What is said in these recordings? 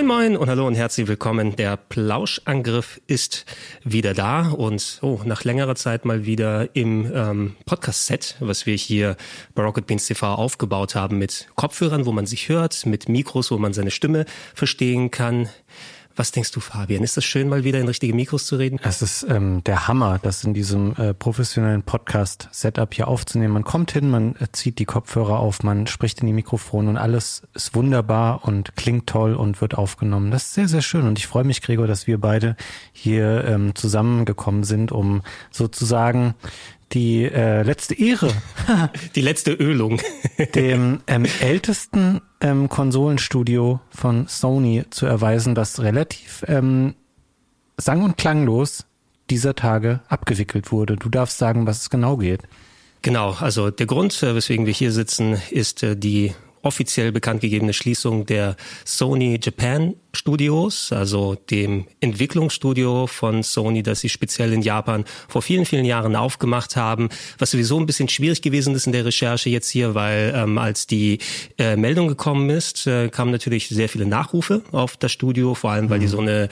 Moin Moin und hallo und herzlich willkommen. Der Plauschangriff ist wieder da und oh, nach längerer Zeit mal wieder im ähm, Podcast-Set, was wir hier bei Rocket Beans TV aufgebaut haben mit Kopfhörern, wo man sich hört, mit Mikros, wo man seine Stimme verstehen kann. Was denkst du, Fabian? Ist das schön, mal wieder in richtige Mikros zu reden? Es ist ähm, der Hammer, das in diesem äh, professionellen Podcast-Setup hier aufzunehmen. Man kommt hin, man äh, zieht die Kopfhörer auf, man spricht in die Mikrofone und alles ist wunderbar und klingt toll und wird aufgenommen. Das ist sehr, sehr schön und ich freue mich, Gregor, dass wir beide hier ähm, zusammengekommen sind, um sozusagen die äh, letzte Ehre. die letzte Ölung. dem ähm, ältesten ähm, Konsolenstudio von Sony zu erweisen, das relativ ähm, sang- und klanglos dieser Tage abgewickelt wurde. Du darfst sagen, was es genau geht. Genau, also der Grund, äh, weswegen wir hier sitzen, ist äh, die offiziell bekannt gegebene Schließung der Sony Japan Studios, also dem Entwicklungsstudio von Sony, das sie speziell in Japan vor vielen, vielen Jahren aufgemacht haben, was sowieso ein bisschen schwierig gewesen ist in der Recherche jetzt hier, weil ähm, als die äh, Meldung gekommen ist, äh, kamen natürlich sehr viele Nachrufe auf das Studio, vor allem weil die mhm. so eine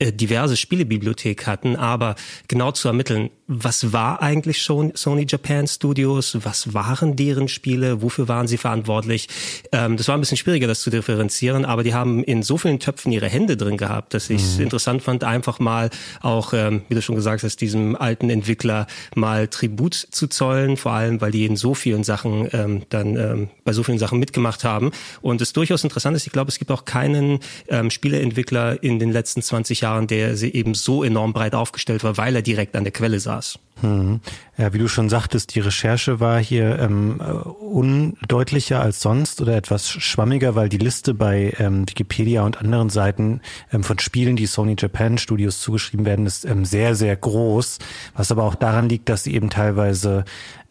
diverse Spielebibliothek hatten, aber genau zu ermitteln, was war eigentlich Sony Japan Studios, was waren deren Spiele, wofür waren sie verantwortlich. Ähm, das war ein bisschen schwieriger, das zu differenzieren, aber die haben in so vielen Töpfen ihre Hände drin gehabt, dass ich es mhm. interessant fand, einfach mal auch, ähm, wie du schon gesagt hast, diesem alten Entwickler mal Tribut zu zollen, vor allem, weil die in so vielen Sachen ähm, dann ähm, bei so vielen Sachen mitgemacht haben. Und es durchaus interessant ist, ich glaube, es gibt auch keinen ähm, Spieleentwickler in den letzten 20 Jahren, der sie eben so enorm breit aufgestellt war, weil er direkt an der Quelle saß. Hm. Ja, wie du schon sagtest, die Recherche war hier ähm, undeutlicher als sonst oder etwas schwammiger, weil die Liste bei ähm, Wikipedia und anderen Seiten ähm, von Spielen, die Sony Japan Studios zugeschrieben werden, ist ähm, sehr, sehr groß, was aber auch daran liegt, dass sie eben teilweise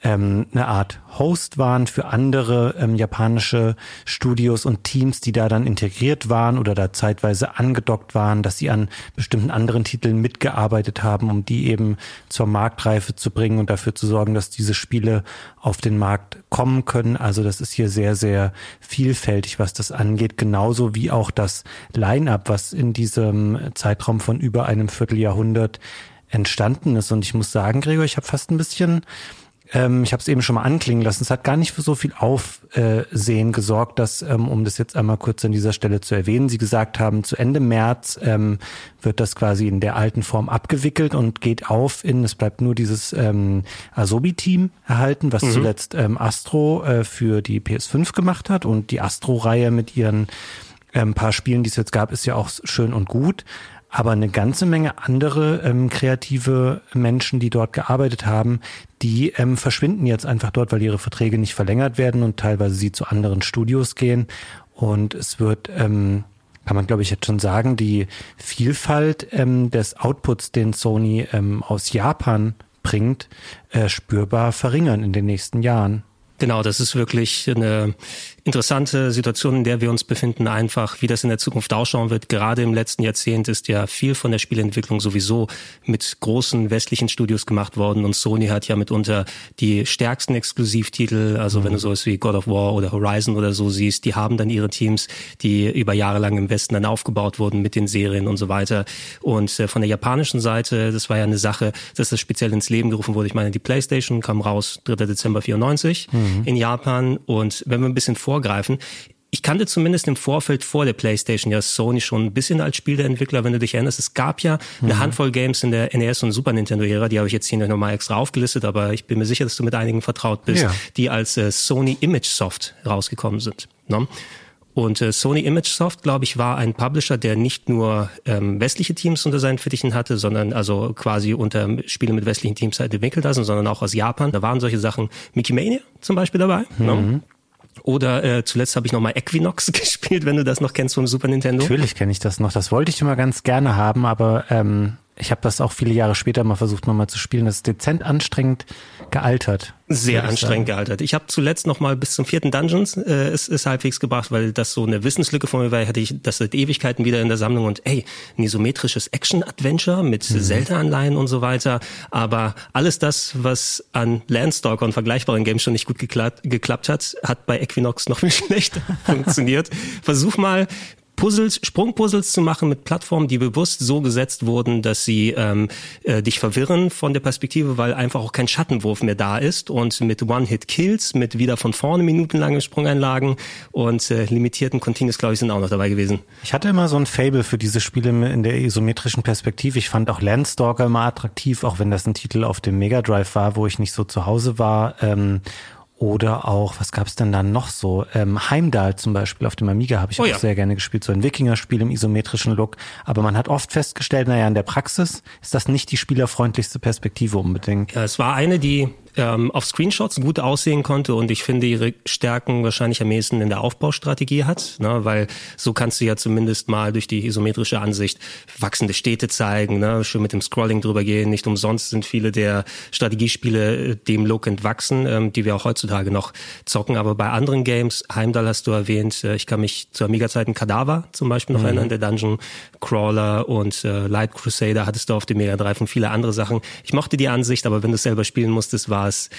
ähm, eine Art Host waren für andere ähm, japanische Studios und Teams, die da dann integriert waren oder da zeitweise angedockt waren, dass sie an bestimmten anderen Titeln mitgearbeitet haben, um die eben zur Marktreife zu bringen und dafür zu sorgen, dass diese Spiele auf den Markt kommen können. Also das ist hier sehr, sehr vielfältig, was das angeht, genauso wie auch das Line-up, was in diesem Zeitraum von über einem Vierteljahrhundert entstanden ist. Und ich muss sagen, Gregor, ich habe fast ein bisschen ähm, ich habe es eben schon mal anklingen lassen, es hat gar nicht für so viel Aufsehen gesorgt, dass, ähm, um das jetzt einmal kurz an dieser Stelle zu erwähnen, Sie gesagt haben, zu Ende März ähm, wird das quasi in der alten Form abgewickelt und geht auf in, es bleibt nur dieses ähm, Asobi-Team erhalten, was mhm. zuletzt ähm, Astro äh, für die PS5 gemacht hat und die Astro-Reihe mit ihren ähm, paar Spielen, die es jetzt gab, ist ja auch schön und gut. Aber eine ganze Menge andere ähm, kreative Menschen, die dort gearbeitet haben, die ähm, verschwinden jetzt einfach dort, weil ihre Verträge nicht verlängert werden und teilweise sie zu anderen Studios gehen. Und es wird, ähm, kann man glaube ich jetzt schon sagen, die Vielfalt ähm, des Outputs, den Sony ähm, aus Japan bringt, äh, spürbar verringern in den nächsten Jahren. Genau, das ist wirklich eine interessante Situation, in der wir uns befinden, einfach wie das in der Zukunft ausschauen wird. Gerade im letzten Jahrzehnt ist ja viel von der Spielentwicklung sowieso mit großen westlichen Studios gemacht worden und Sony hat ja mitunter die stärksten Exklusivtitel, also mhm. wenn du sowas wie God of War oder Horizon oder so siehst, die haben dann ihre Teams, die über Jahre lang im Westen dann aufgebaut wurden mit den Serien und so weiter. Und äh, von der japanischen Seite, das war ja eine Sache, dass das speziell ins Leben gerufen wurde. Ich meine, die PlayStation kam raus 3. Dezember 94 mhm. in Japan und wenn wir ein bisschen vor vorgreifen. Ich kannte zumindest im Vorfeld vor der PlayStation ja Sony schon ein bisschen als Spieleentwickler, wenn du dich erinnerst. Es gab ja eine mhm. Handvoll Games in der NES und Super Nintendo-Ära, die habe ich jetzt hier nochmal extra aufgelistet, aber ich bin mir sicher, dass du mit einigen vertraut bist, ja. die als äh, Sony Image Soft rausgekommen sind. Ne? Und äh, Sony Image Soft, glaube ich, war ein Publisher, der nicht nur ähm, westliche Teams unter seinen Fittichen hatte, sondern also quasi unter Spiele mit westlichen Teams halt entwickelt hat, sondern auch aus Japan. Da waren solche Sachen, Mickey Mania zum Beispiel dabei. Ne? Mhm. Ne? Oder äh, zuletzt habe ich nochmal Equinox gespielt, wenn du das noch kennst vom Super Nintendo. Natürlich kenne ich das noch. Das wollte ich immer ganz gerne haben, aber ähm, ich habe das auch viele Jahre später mal versucht nochmal zu spielen. Das ist dezent anstrengend gealtert. Sehr anstrengend sagen. gealtert. Ich habe zuletzt noch mal bis zum vierten Dungeons äh, ist, ist halbwegs gebracht, weil das so eine Wissenslücke von mir war. Hatte ich das seit Ewigkeiten wieder in der Sammlung und ey, ein isometrisches Action-Adventure mit mhm. Zelda-Anleihen und so weiter. Aber alles das, was an Landstalker und vergleichbaren Games schon nicht gut geklappt, geklappt hat, hat bei Equinox noch viel schlechter funktioniert. Versuch mal Puzzles, Sprungpuzzles zu machen mit Plattformen, die bewusst so gesetzt wurden, dass sie ähm, äh, dich verwirren von der Perspektive, weil einfach auch kein Schattenwurf mehr da ist und mit One-Hit-Kills, mit wieder von vorne minutenlangen Sprungeinlagen und äh, limitierten Continuous, glaube ich, sind auch noch dabei gewesen. Ich hatte immer so ein Fable für diese Spiele in der isometrischen Perspektive. Ich fand auch Landstalker immer attraktiv, auch wenn das ein Titel auf dem Mega Drive war, wo ich nicht so zu Hause war. Ähm, oder auch, was gab es denn dann noch so? Ähm, Heimdall zum Beispiel auf dem Amiga habe ich oh, auch ja. sehr gerne gespielt, so ein Wikinger-Spiel im isometrischen Look. Aber man hat oft festgestellt, naja, in der Praxis ist das nicht die spielerfreundlichste Perspektive unbedingt. Ja, es war eine, die ähm, auf Screenshots gut aussehen konnte und ich finde ihre Stärken wahrscheinlich am ehesten in der Aufbaustrategie hat, ne? weil so kannst du ja zumindest mal durch die isometrische Ansicht wachsende Städte zeigen, ne? schön mit dem Scrolling drüber gehen. Nicht umsonst sind viele der Strategiespiele äh, dem Look entwachsen, ähm, die wir auch heutzutage noch zocken. Aber bei anderen Games, Heimdall hast du erwähnt, äh, ich kann mich zu Amiga-Zeiten Kadaver zum Beispiel noch mhm. erinnern, der Dungeon Crawler und äh, Light Crusader hattest du auf dem Mega Drive und viele andere Sachen. Ich mochte die Ansicht, aber wenn du es selber spielen musstest, war es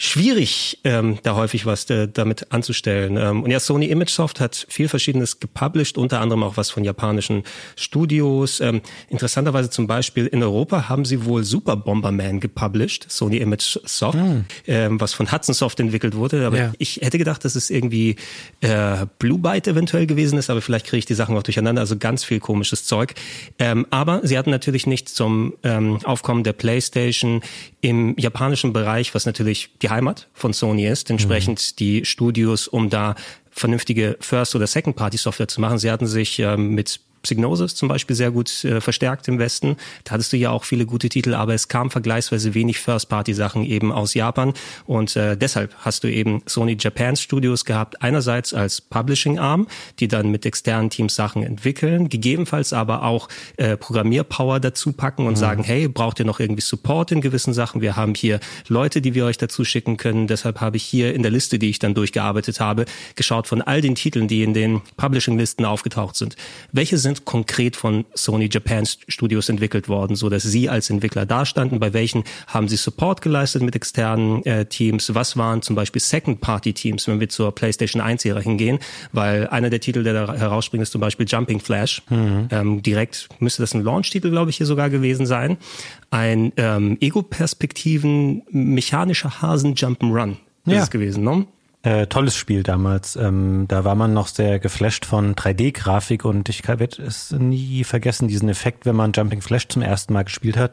schwierig, ähm, da häufig was äh, damit anzustellen. Ähm, und ja, Sony ImageSoft hat viel Verschiedenes gepublished, unter anderem auch was von japanischen Studios. Ähm, interessanterweise zum Beispiel in Europa haben sie wohl Super Bomberman gepublished, Sony ImageSoft, mm. ähm, was von Hudson Soft entwickelt wurde. Aber ja. ich hätte gedacht, dass es irgendwie äh, Blue Byte eventuell gewesen ist, aber vielleicht kriege ich die Sachen auch durcheinander. Also ganz viel komisches Zeug. Ähm, aber sie hatten natürlich nicht zum ähm, Aufkommen der PlayStation im japanischen Bereich, was natürlich die Heimat von Sony ist, entsprechend mhm. die Studios, um da vernünftige First- oder Second-Party-Software zu machen. Sie hatten sich ähm, mit Psygnosis zum Beispiel sehr gut äh, verstärkt im Westen. Da hattest du ja auch viele gute Titel, aber es kam vergleichsweise wenig First-Party-Sachen eben aus Japan und äh, deshalb hast du eben Sony Japan Studios gehabt, einerseits als Publishing-Arm, die dann mit externen Teams Sachen entwickeln, gegebenenfalls aber auch äh, Programmierpower dazu packen und mhm. sagen, hey, braucht ihr noch irgendwie Support in gewissen Sachen? Wir haben hier Leute, die wir euch dazu schicken können. Deshalb habe ich hier in der Liste, die ich dann durchgearbeitet habe, geschaut von all den Titeln, die in den Publishing-Listen aufgetaucht sind. Welche sind sind konkret von Sony Japan Studios entwickelt worden, so dass Sie als Entwickler dastanden. Bei welchen haben Sie Support geleistet mit externen äh, Teams? Was waren zum Beispiel Second-Party-Teams, wenn wir zur PlayStation 1-Ära hingehen? Weil einer der Titel, der da herausspringt, ist zum Beispiel Jumping Flash. Mhm. Ähm, direkt müsste das ein Launch-Titel, glaube ich, hier sogar gewesen sein. Ein ähm, Ego-Perspektiven mechanischer Hasen Jump'n'Run ist ja. es gewesen, ne? Äh, tolles Spiel damals. Ähm, da war man noch sehr geflasht von 3D-Grafik und ich werde es nie vergessen, diesen Effekt, wenn man Jumping Flash zum ersten Mal gespielt hat.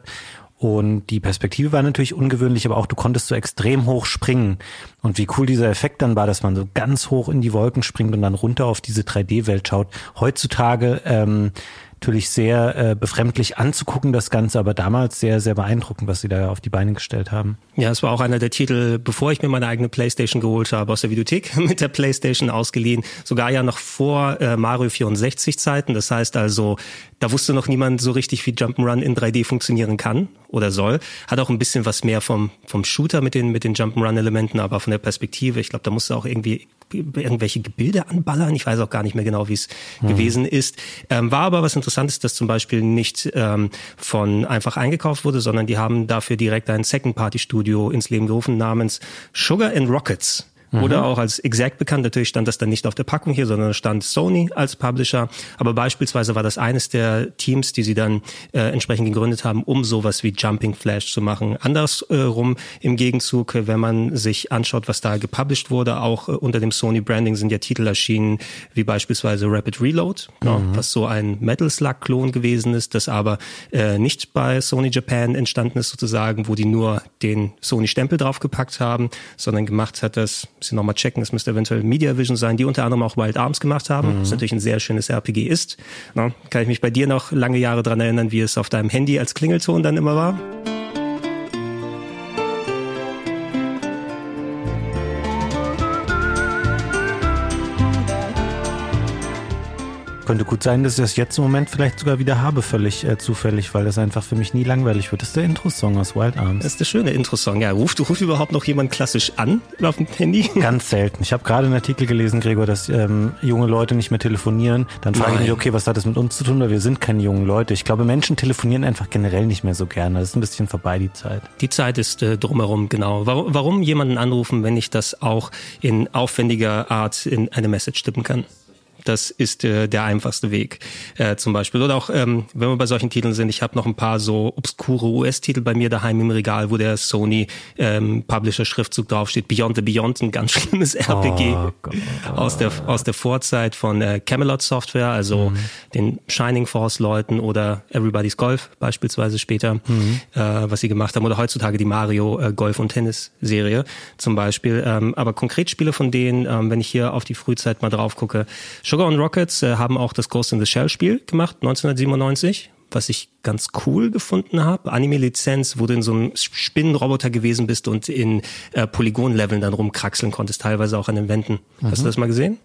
Und die Perspektive war natürlich ungewöhnlich, aber auch du konntest so extrem hoch springen. Und wie cool dieser Effekt dann war, dass man so ganz hoch in die Wolken springt und dann runter auf diese 3D-Welt schaut. Heutzutage ähm, natürlich sehr äh, befremdlich anzugucken, das Ganze, aber damals sehr, sehr beeindruckend, was sie da auf die Beine gestellt haben. Ja, es war auch einer der Titel, bevor ich mir meine eigene Playstation geholt habe, aus der Videothek mit der Playstation ausgeliehen, sogar ja noch vor äh, Mario 64 Zeiten. Das heißt also, da wusste noch niemand so richtig, wie Jump'n'Run in 3D funktionieren kann oder soll. Hat auch ein bisschen was mehr vom, vom Shooter mit den, mit den Jump'n'Run-Elementen, aber von der Perspektive, ich glaube, da musste auch irgendwie irgendwelche Gebilde anballern. Ich weiß auch gar nicht mehr genau, wie es mhm. gewesen ist. Ähm, war aber was Interessantes, dass zum Beispiel nicht ähm, von einfach eingekauft wurde, sondern die haben dafür direkt ein Second-Party-Studio ins Leben gerufen namens Sugar and Rockets mhm. oder auch als Exact bekannt. Natürlich stand das dann nicht auf der Packung hier, sondern stand Sony als Publisher. Aber beispielsweise war das eines der Teams, die sie dann äh, entsprechend gegründet haben, um sowas wie Jumping Flash zu machen. Andersrum im Gegenzug, wenn man sich anschaut, was da gepublished wurde, auch äh, unter dem Sony Branding sind ja Titel erschienen, wie beispielsweise Rapid Reload, mhm. ja, was so ein Metal Slug Klon gewesen ist, das aber äh, nicht bei Sony Japan entstanden ist sozusagen, wo die nur den Sony Stempel draufgepackt haben, sondern gemacht hat das müssen nochmal checken, es müsste eventuell Media Vision sein, die unter anderem auch Wild Arms gemacht haben, mhm. was natürlich ein sehr schönes RPG ist. Na, kann ich mich bei dir noch lange Jahre dran erinnern, wie es auf deinem Handy als Klingelton dann immer war? Könnte gut sein, dass ich das jetzt im Moment vielleicht sogar wieder habe, völlig äh, zufällig, weil das einfach für mich nie langweilig wird. Das ist der Intro-Song aus Wild Arms. Das ist der schöne Intro-Song. Ja, ruft, ruft überhaupt noch jemand klassisch an auf dem Handy? Ganz selten. Ich habe gerade einen Artikel gelesen, Gregor, dass ähm, junge Leute nicht mehr telefonieren. Dann frage ich mich, okay, was hat das mit uns zu tun? Weil wir sind keine jungen Leute. Ich glaube, Menschen telefonieren einfach generell nicht mehr so gerne. Das ist ein bisschen vorbei, die Zeit. Die Zeit ist äh, drumherum, genau. Warum, warum jemanden anrufen, wenn ich das auch in aufwendiger Art in eine Message tippen kann? Das ist äh, der einfachste Weg äh, zum Beispiel. Oder auch, ähm, wenn wir bei solchen Titeln sind, ich habe noch ein paar so obskure US-Titel bei mir daheim im Regal, wo der Sony ähm, Publisher-Schriftzug draufsteht. Beyond the Beyond, ein ganz schlimmes RPG oh aus der aus der Vorzeit von äh, Camelot Software, also mhm. den Shining Force-Leuten oder Everybody's Golf beispielsweise später, mhm. äh, was sie gemacht haben. Oder heutzutage die Mario äh, Golf- und Tennis-Serie zum Beispiel. Ähm, aber konkret Spiele von denen, ähm, wenn ich hier auf die Frühzeit mal drauf gucke, Sugar und Rockets äh, haben auch das Ghost in the Shell Spiel gemacht, 1997 was ich ganz cool gefunden habe. Anime-Lizenz, wo du in so einem Spinnenroboter gewesen bist und in äh, Polygon-Leveln dann rumkraxeln konntest, teilweise auch an den Wänden. Mhm. Hast du mhm. das mal gesehen?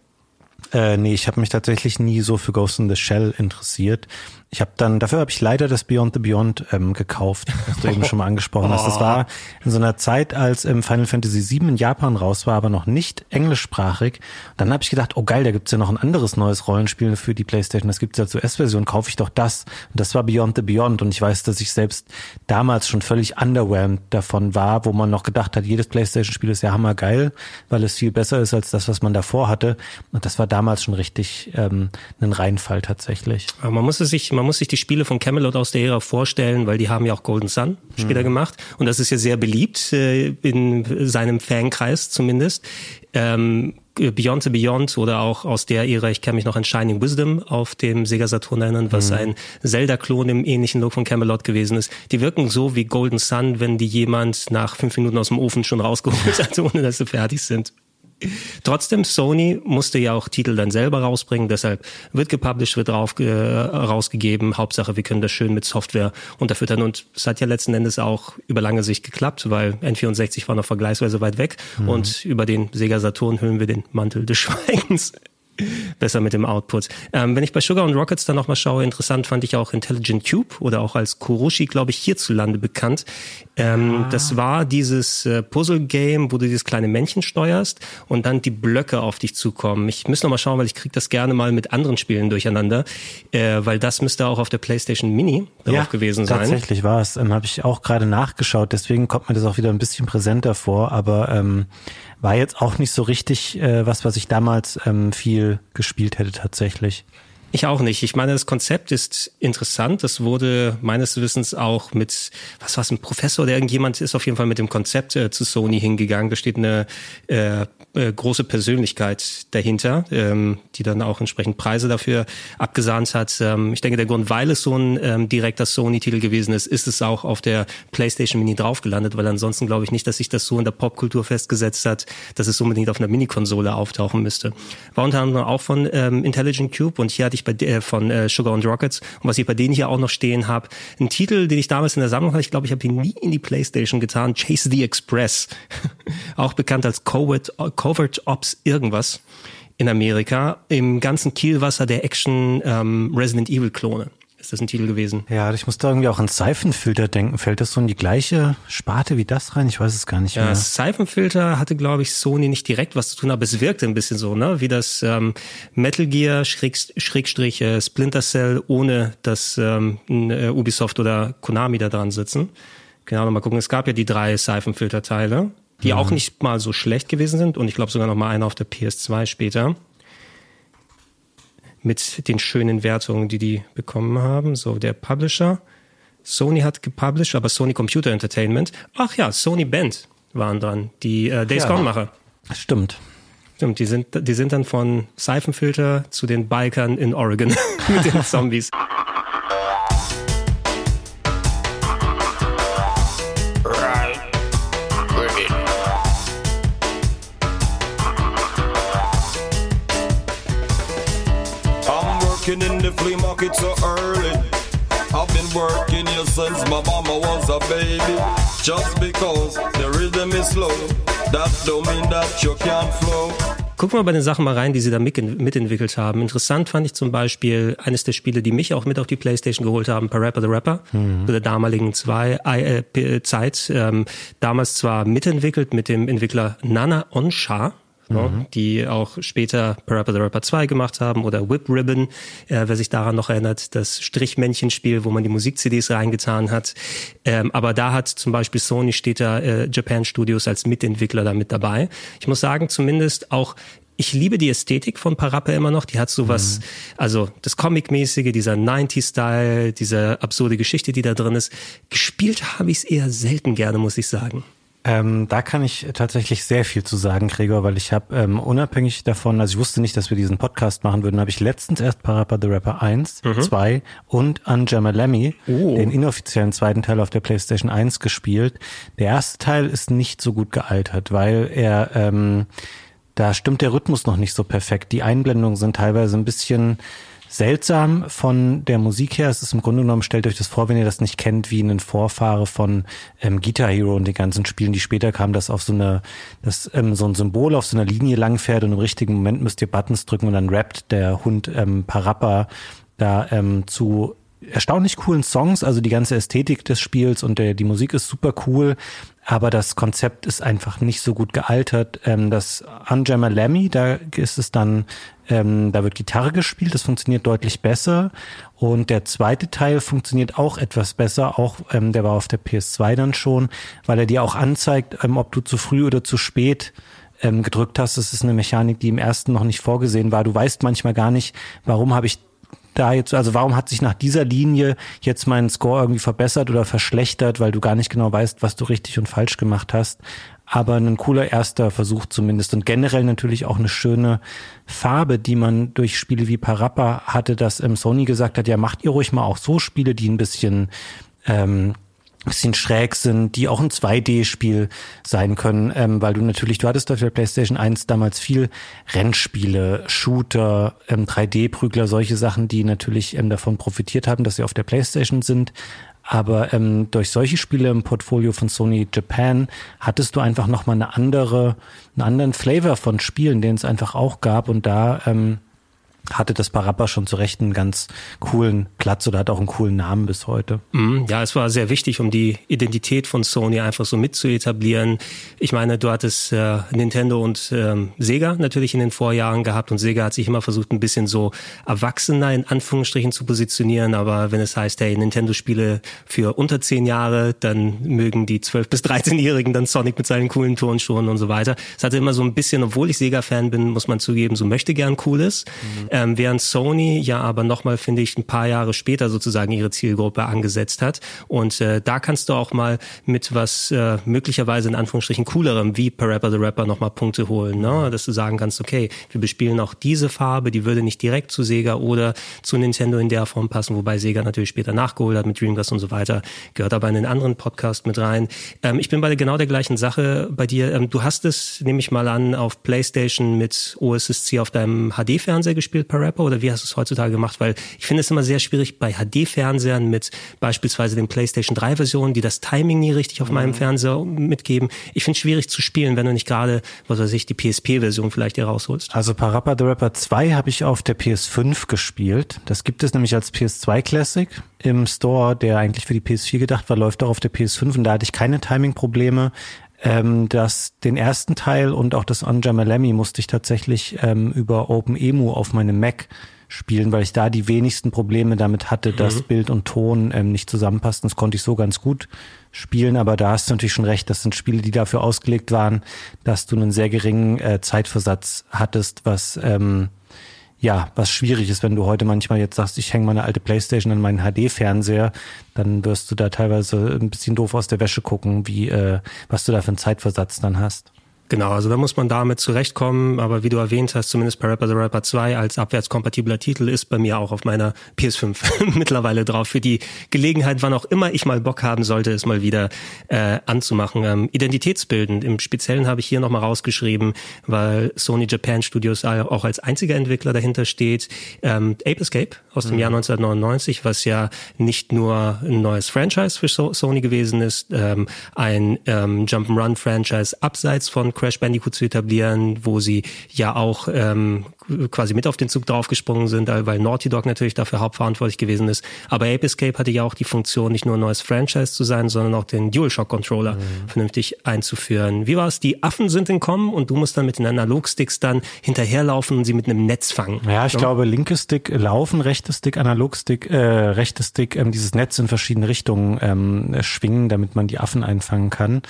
Äh, nee, ich habe mich tatsächlich nie so für Ghost in the Shell interessiert. Ich habe dann, dafür habe ich leider das Beyond the Beyond ähm, gekauft, was du eben schon mal angesprochen hast. Das war in so einer Zeit, als ähm, Final Fantasy VII in Japan raus war, aber noch nicht englischsprachig. Dann habe ich gedacht, oh geil, da gibt's ja noch ein anderes neues Rollenspiel für die Playstation. Das gibt's ja zur S-Version, kaufe ich doch das. Und das war Beyond the Beyond. Und ich weiß, dass ich selbst damals schon völlig underwhelmed davon war, wo man noch gedacht hat, jedes Playstation-Spiel ist ja hammergeil, weil es viel besser ist als das, was man davor hatte. Und das war damals schon richtig ähm, ein Reinfall tatsächlich. Aber man muss es sich, man man muss sich die Spiele von Camelot aus der Ära vorstellen, weil die haben ja auch Golden Sun später mhm. gemacht und das ist ja sehr beliebt äh, in seinem Fankreis zumindest. Ähm, Beyond the Beyond oder auch aus der Ära, ich kann mich noch an Shining Wisdom auf dem Sega Saturn erinnern, was mhm. ein Zelda-Klon im ähnlichen Look von Camelot gewesen ist. Die wirken so wie Golden Sun, wenn die jemand nach fünf Minuten aus dem Ofen schon rausgeholt hat, ohne dass sie fertig sind. Trotzdem, Sony musste ja auch Titel dann selber rausbringen, deshalb wird gepublished, wird drauf, äh, rausgegeben. Hauptsache, wir können das schön mit Software unterfüttern. Und es hat ja letzten Endes auch über lange Sicht geklappt, weil N64 war noch vergleichsweise weit weg mhm. und über den Sega Saturn hüllen wir den Mantel des Schweigens besser mit dem Output. Ähm, wenn ich bei Sugar und Rockets dann nochmal schaue, interessant fand ich auch Intelligent Cube oder auch als Kuroshi, glaube ich, hierzulande bekannt. Ähm, ah. Das war dieses äh, Puzzle-Game, wo du dieses kleine Männchen steuerst und dann die Blöcke auf dich zukommen. Ich muss nochmal schauen, weil ich kriege das gerne mal mit anderen Spielen durcheinander, äh, weil das müsste auch auf der PlayStation Mini drauf ja, gewesen sein. Tatsächlich war es. Ähm, Habe ich auch gerade nachgeschaut, deswegen kommt mir das auch wieder ein bisschen präsenter vor, aber ähm, war jetzt auch nicht so richtig äh, was, was ich damals ähm, viel gespielt hätte tatsächlich. Ich auch nicht. Ich meine, das Konzept ist interessant. Das wurde meines Wissens auch mit, was war es, ein Professor oder irgendjemand ist auf jeden Fall mit dem Konzept äh, zu Sony hingegangen. Da steht eine äh, äh, große Persönlichkeit dahinter, ähm, die dann auch entsprechend Preise dafür abgesahnt hat. Ähm, ich denke, der Grund, weil es so ein ähm, direkter Sony-Titel gewesen ist, ist es auch auf der PlayStation Mini draufgelandet, weil ansonsten glaube ich nicht, dass sich das so in der Popkultur festgesetzt hat, dass es unbedingt auf einer Mini-Konsole auftauchen müsste. War unter anderem auch von ähm, Intelligent Cube und hier hatte ich bei der, von äh, Sugar and Rockets und was ich bei denen hier auch noch stehen habe, ein Titel, den ich damals in der Sammlung hatte, ich glaube, ich habe ihn nie in die Playstation getan, Chase the Express, auch bekannt als Covert, Covert Ops irgendwas in Amerika, im ganzen Kielwasser der Action ähm, Resident Evil Klone ist das ein Titel gewesen. Ja, ich muss da irgendwie auch an Seifenfilter denken. Fällt das so in die gleiche Sparte wie das rein? Ich weiß es gar nicht ja, mehr. Seifenfilter hatte, glaube ich, Sony nicht direkt was zu tun, aber es wirkte ein bisschen so, ne? Wie das ähm, Metal Gear Schrägstrich äh, Splinter Cell, ohne dass ähm, äh, Ubisoft oder Konami da dran sitzen. Genau, mal gucken. Es gab ja die drei Seifenfilter-Teile, die mhm. auch nicht mal so schlecht gewesen sind und ich glaube sogar noch mal einer auf der PS2 später mit den schönen Wertungen, die die bekommen haben. So, der Publisher. Sony hat gepublished, aber Sony Computer Entertainment. Ach ja, Sony Band waren dran, die äh, Days ja, Gone-Macher. Stimmt. Stimmt, die sind, die sind dann von Seifenfilter zu den Bikern in Oregon mit den Zombies. Working here since my mama was a baby. Just because the rhythm is slow, that don't mean that you can't flow. gucken wir bei den Sachen mal rein, die sie da mitentwickelt haben. Interessant fand ich zum Beispiel eines der Spiele, die mich auch mit auf die Playstation geholt haben, Parappa the Rapper, mhm. zu der damaligen zwei, äh, Zeit. Ähm, damals zwar mitentwickelt mit dem Entwickler Nana Onsha, mhm. die auch später Parappa the Rapper 2 gemacht haben oder Whip Ribbon, äh, wer sich daran noch erinnert, das Strichmännchenspiel, wo man die Musik-CDs reingetan hat. Ähm, aber da hat zum Beispiel Sony steht da äh, Japan Studios als Mitentwickler da mit dabei. Ich muss sagen, zumindest auch ich liebe die Ästhetik von Parappa immer noch. Die hat sowas, mhm. also das Comic-mäßige, dieser 90-Style, diese absurde Geschichte, die da drin ist. Gespielt habe ich es eher selten gerne, muss ich sagen. Ähm, da kann ich tatsächlich sehr viel zu sagen, Gregor, weil ich habe ähm, unabhängig davon, also ich wusste nicht, dass wir diesen Podcast machen würden, habe ich letztens erst Parappa the Rapper 1, mhm. 2 und Unjammer Lemmy, oh. den inoffiziellen zweiten Teil auf der PlayStation 1 gespielt. Der erste Teil ist nicht so gut gealtert, weil er ähm, da stimmt der Rhythmus noch nicht so perfekt. Die Einblendungen sind teilweise ein bisschen seltsam von der Musik her. Es ist im Grunde genommen, stellt euch das vor, wenn ihr das nicht kennt, wie ein Vorfahre von ähm, Guitar Hero und den ganzen Spielen, die später kamen, das auf so eine, das ähm, so ein Symbol auf so einer Linie langfährt und im richtigen Moment müsst ihr Buttons drücken und dann rappt der Hund ähm, Parappa da ähm, zu erstaunlich coolen Songs, also die ganze Ästhetik des Spiels und der, die Musik ist super cool, aber das Konzept ist einfach nicht so gut gealtert. Ähm, das Unjammer Lemmy, da ist es dann, ähm, da wird Gitarre gespielt, das funktioniert deutlich besser. Und der zweite Teil funktioniert auch etwas besser, auch ähm, der war auf der PS2 dann schon, weil er dir auch anzeigt, ähm, ob du zu früh oder zu spät ähm, gedrückt hast. Das ist eine Mechanik, die im ersten noch nicht vorgesehen war. Du weißt manchmal gar nicht, warum habe ich da jetzt, also warum hat sich nach dieser Linie jetzt mein Score irgendwie verbessert oder verschlechtert, weil du gar nicht genau weißt, was du richtig und falsch gemacht hast. Aber ein cooler erster Versuch zumindest und generell natürlich auch eine schöne Farbe, die man durch Spiele wie Parappa hatte, dass ähm, Sony gesagt hat, ja macht ihr ruhig mal auch so Spiele, die ein bisschen ähm, bisschen schräg sind, die auch ein 2D-Spiel sein können, ähm, weil du natürlich, du hattest auf der PlayStation 1 damals viel Rennspiele, Shooter, ähm, 3D-Prügler, solche Sachen, die natürlich ähm, davon profitiert haben, dass sie auf der PlayStation sind. Aber ähm, durch solche Spiele im Portfolio von Sony Japan hattest du einfach nochmal eine andere, einen anderen Flavor von Spielen, den es einfach auch gab. Und da ähm, hatte das Parappa schon zu Recht einen ganz coolen Platz oder hat auch einen coolen Namen bis heute. Mhm, ja, es war sehr wichtig, um die Identität von Sony einfach so mit zu etablieren. Ich meine, du hattest äh, Nintendo und ähm, Sega natürlich in den Vorjahren gehabt und Sega hat sich immer versucht, ein bisschen so erwachsener in Anführungsstrichen zu positionieren. Aber wenn es heißt, hey, Nintendo-Spiele für unter zehn Jahre, dann mögen die 12- bis 13-Jährigen dann Sonic mit seinen coolen Turnschuhen und so weiter. Es hatte immer so ein bisschen, obwohl ich Sega-Fan bin, muss man zugeben, so möchte gern cool ist. Mhm. Ähm, während Sony ja aber nochmal, finde ich, ein paar Jahre später sozusagen ihre Zielgruppe angesetzt hat. Und äh, da kannst du auch mal mit was äh, möglicherweise in Anführungsstrichen coolerem wie Parappa the Rapper nochmal Punkte holen. Ne? Dass du sagen kannst, okay, wir bespielen auch diese Farbe, die würde nicht direkt zu Sega oder zu Nintendo in der Form passen, wobei Sega natürlich später nachgeholt hat mit Dreamcast und so weiter, gehört aber in den anderen Podcast mit rein. Ähm, ich bin bei genau der gleichen Sache bei dir. Ähm, du hast es, nehme ich mal an, auf PlayStation mit OSSC auf deinem HD-Fernseher gespielt Spiel per Rapper oder wie hast du es heutzutage gemacht? Weil ich finde es immer sehr schwierig bei HD-Fernsehern mit beispielsweise den PlayStation 3 Versionen, die das Timing nie richtig auf mhm. meinem Fernseher mitgeben. Ich finde es schwierig zu spielen, wenn du nicht gerade, was weiß ich, die PSP-Version vielleicht hier rausholst. Also Parappa the Rapper 2 habe ich auf der PS5 gespielt. Das gibt es nämlich als PS2 Classic im Store, der eigentlich für die PS4 gedacht war, läuft auch auf der PS5 und da hatte ich keine Timing-Probleme. Ähm, das, den ersten Teil und auch das Unjammer Lemmy musste ich tatsächlich ähm, über OpenEMU auf meinem Mac spielen, weil ich da die wenigsten Probleme damit hatte, mhm. dass Bild und Ton ähm, nicht zusammenpassten. Das konnte ich so ganz gut spielen, aber da hast du natürlich schon recht, das sind Spiele, die dafür ausgelegt waren, dass du einen sehr geringen äh, Zeitversatz hattest, was ähm, ja, was schwierig ist, wenn du heute manchmal jetzt sagst, ich hänge meine alte Playstation an meinen HD-Fernseher, dann wirst du da teilweise ein bisschen doof aus der Wäsche gucken, wie äh, was du da für einen Zeitversatz dann hast. Genau, also da muss man damit zurechtkommen, aber wie du erwähnt hast, zumindest Rapper the Rapper 2 als abwärtskompatibler Titel ist bei mir auch auf meiner PS5 mittlerweile drauf. Für die Gelegenheit, wann auch immer ich mal Bock haben sollte, es mal wieder äh, anzumachen. Ähm, identitätsbildend, im Speziellen habe ich hier nochmal rausgeschrieben, weil Sony Japan Studios auch als einziger Entwickler dahinter steht. Ähm, Ape Escape aus dem mhm. Jahr 1999, was ja nicht nur ein neues Franchise für so Sony gewesen ist, ähm, ein ähm, Jump'n'Run-Franchise abseits von Crash Bandicoot zu etablieren, wo sie ja auch ähm, quasi mit auf den Zug draufgesprungen sind, weil Naughty Dog natürlich dafür hauptverantwortlich gewesen ist. Aber Ape Escape hatte ja auch die Funktion, nicht nur ein neues Franchise zu sein, sondern auch den DualShock Controller mhm. vernünftig einzuführen. Wie war es? Die Affen sind entkommen und du musst dann mit den Analogsticks dann hinterherlaufen und sie mit einem Netz fangen. Ja, ich so. glaube, linke Stick laufen, rechte Stick, Analogstick, äh, rechte Stick, ähm, dieses Netz in verschiedene Richtungen ähm, schwingen, damit man die Affen einfangen kann.